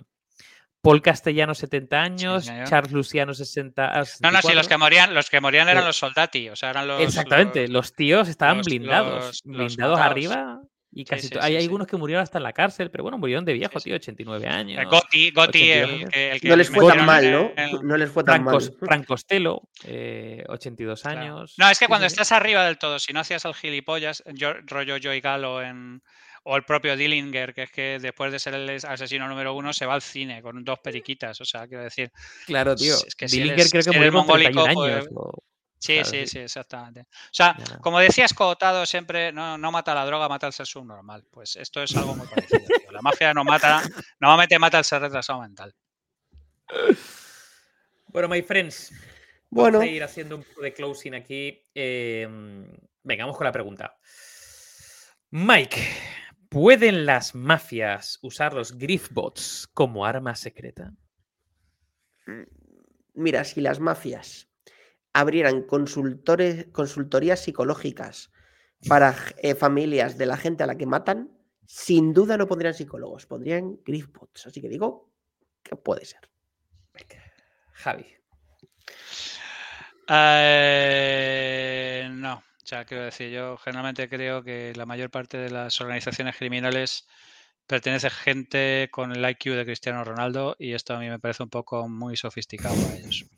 Paul Castellano, 70 años. Charles Luciano, 60 ah, No, no, si los 64. que morían, los que morían eran Eh, los soldati, o sea, eran los. Exactamente, los- los tíos estaban los- blindados, los- blindados arriba. Y casi sí, sí, hay sí. algunos que murieron hasta en la cárcel, pero bueno, murieron de viejo, sí. tío, 89 años. eh, Gotti, Gotti, 82 el años. que, el que No les fue tan mal, ¿no? el- No les fue tan Franco, mal. Frank Costello, eh, 82 Claro. años. No, es que Sí, cuando sí, sí. estás arriba del todo, si no hacías el gilipollas, yo, rollo Joey Galo en, o el propio Dillinger, que es que después de ser el asesino número uno se va al cine con dos periquitas, o sea, quiero decir, Claro, tío. es que si Dillinger eres- creo si que eres murió con 31 mongólico, años. pues, o- sí, Claro, sí, sí. sí, exactamente. O sea, como decía Escotado siempre, no, no mata la droga, mata el ser subnormal. Pues esto es algo muy parecido. tío. La mafia no mata, normalmente mata el ser retrasado mental. Bueno, my friends. Bueno, Vamos a ir haciendo un poco de closing aquí. Eh, venga, vamos con la pregunta. Mike, ¿pueden las mafias usar los Griffbots como arma secreta? mira, si las mafias abrieran consultores, consultorías psicológicas para eh, familias de la gente a la que matan, sin duda no pondrían psicólogos, pondrían griefbots. Así que digo que puede ser. Javi. Eh, no, o sea, quiero decir, yo generalmente creo que la mayor parte de las organizaciones criminales pertenece gente con el IQ de Cristiano Ronaldo y esto a mí me parece un poco muy sofisticado para ellos.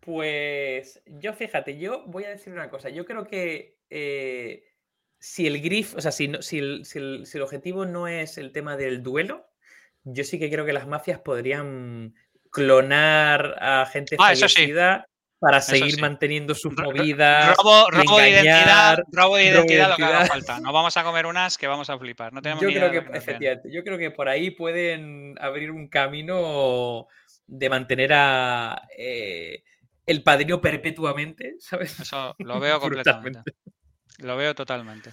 Pues yo fíjate, yo voy a decir una cosa. Yo creo que eh, si el grif, o sea, si, no- si, el, si el- si el objetivo no es el tema del duelo, yo sí que creo que las mafias podrían clonar a gente Ah, eso sí. fallecida para Eso seguir sí. manteniendo sus movidas. Robo, robo de identidad, robo de robo identidad lo que haga falta. No vamos a comer unas que vamos a flipar. No tenemos Yo ni creo que, lo que efectivamente, yo creo que por ahí pueden abrir un camino de mantener a eh, el padrino perpetuamente, ¿sabes? Eso lo veo completamente. Lo veo totalmente.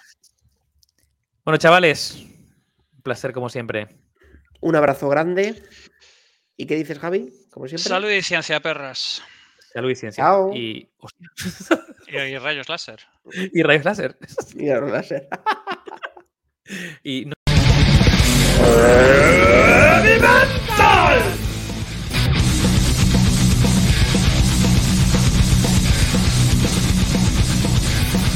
Bueno, chavales, un placer como siempre. Un abrazo grande. ¿Y qué dices, Javi? Como siempre. Salud y ciencia, perras. Salud y ciencia. Chao. Y, Y, y rayos láser. y rayos láser. Y ahora láser. Y no-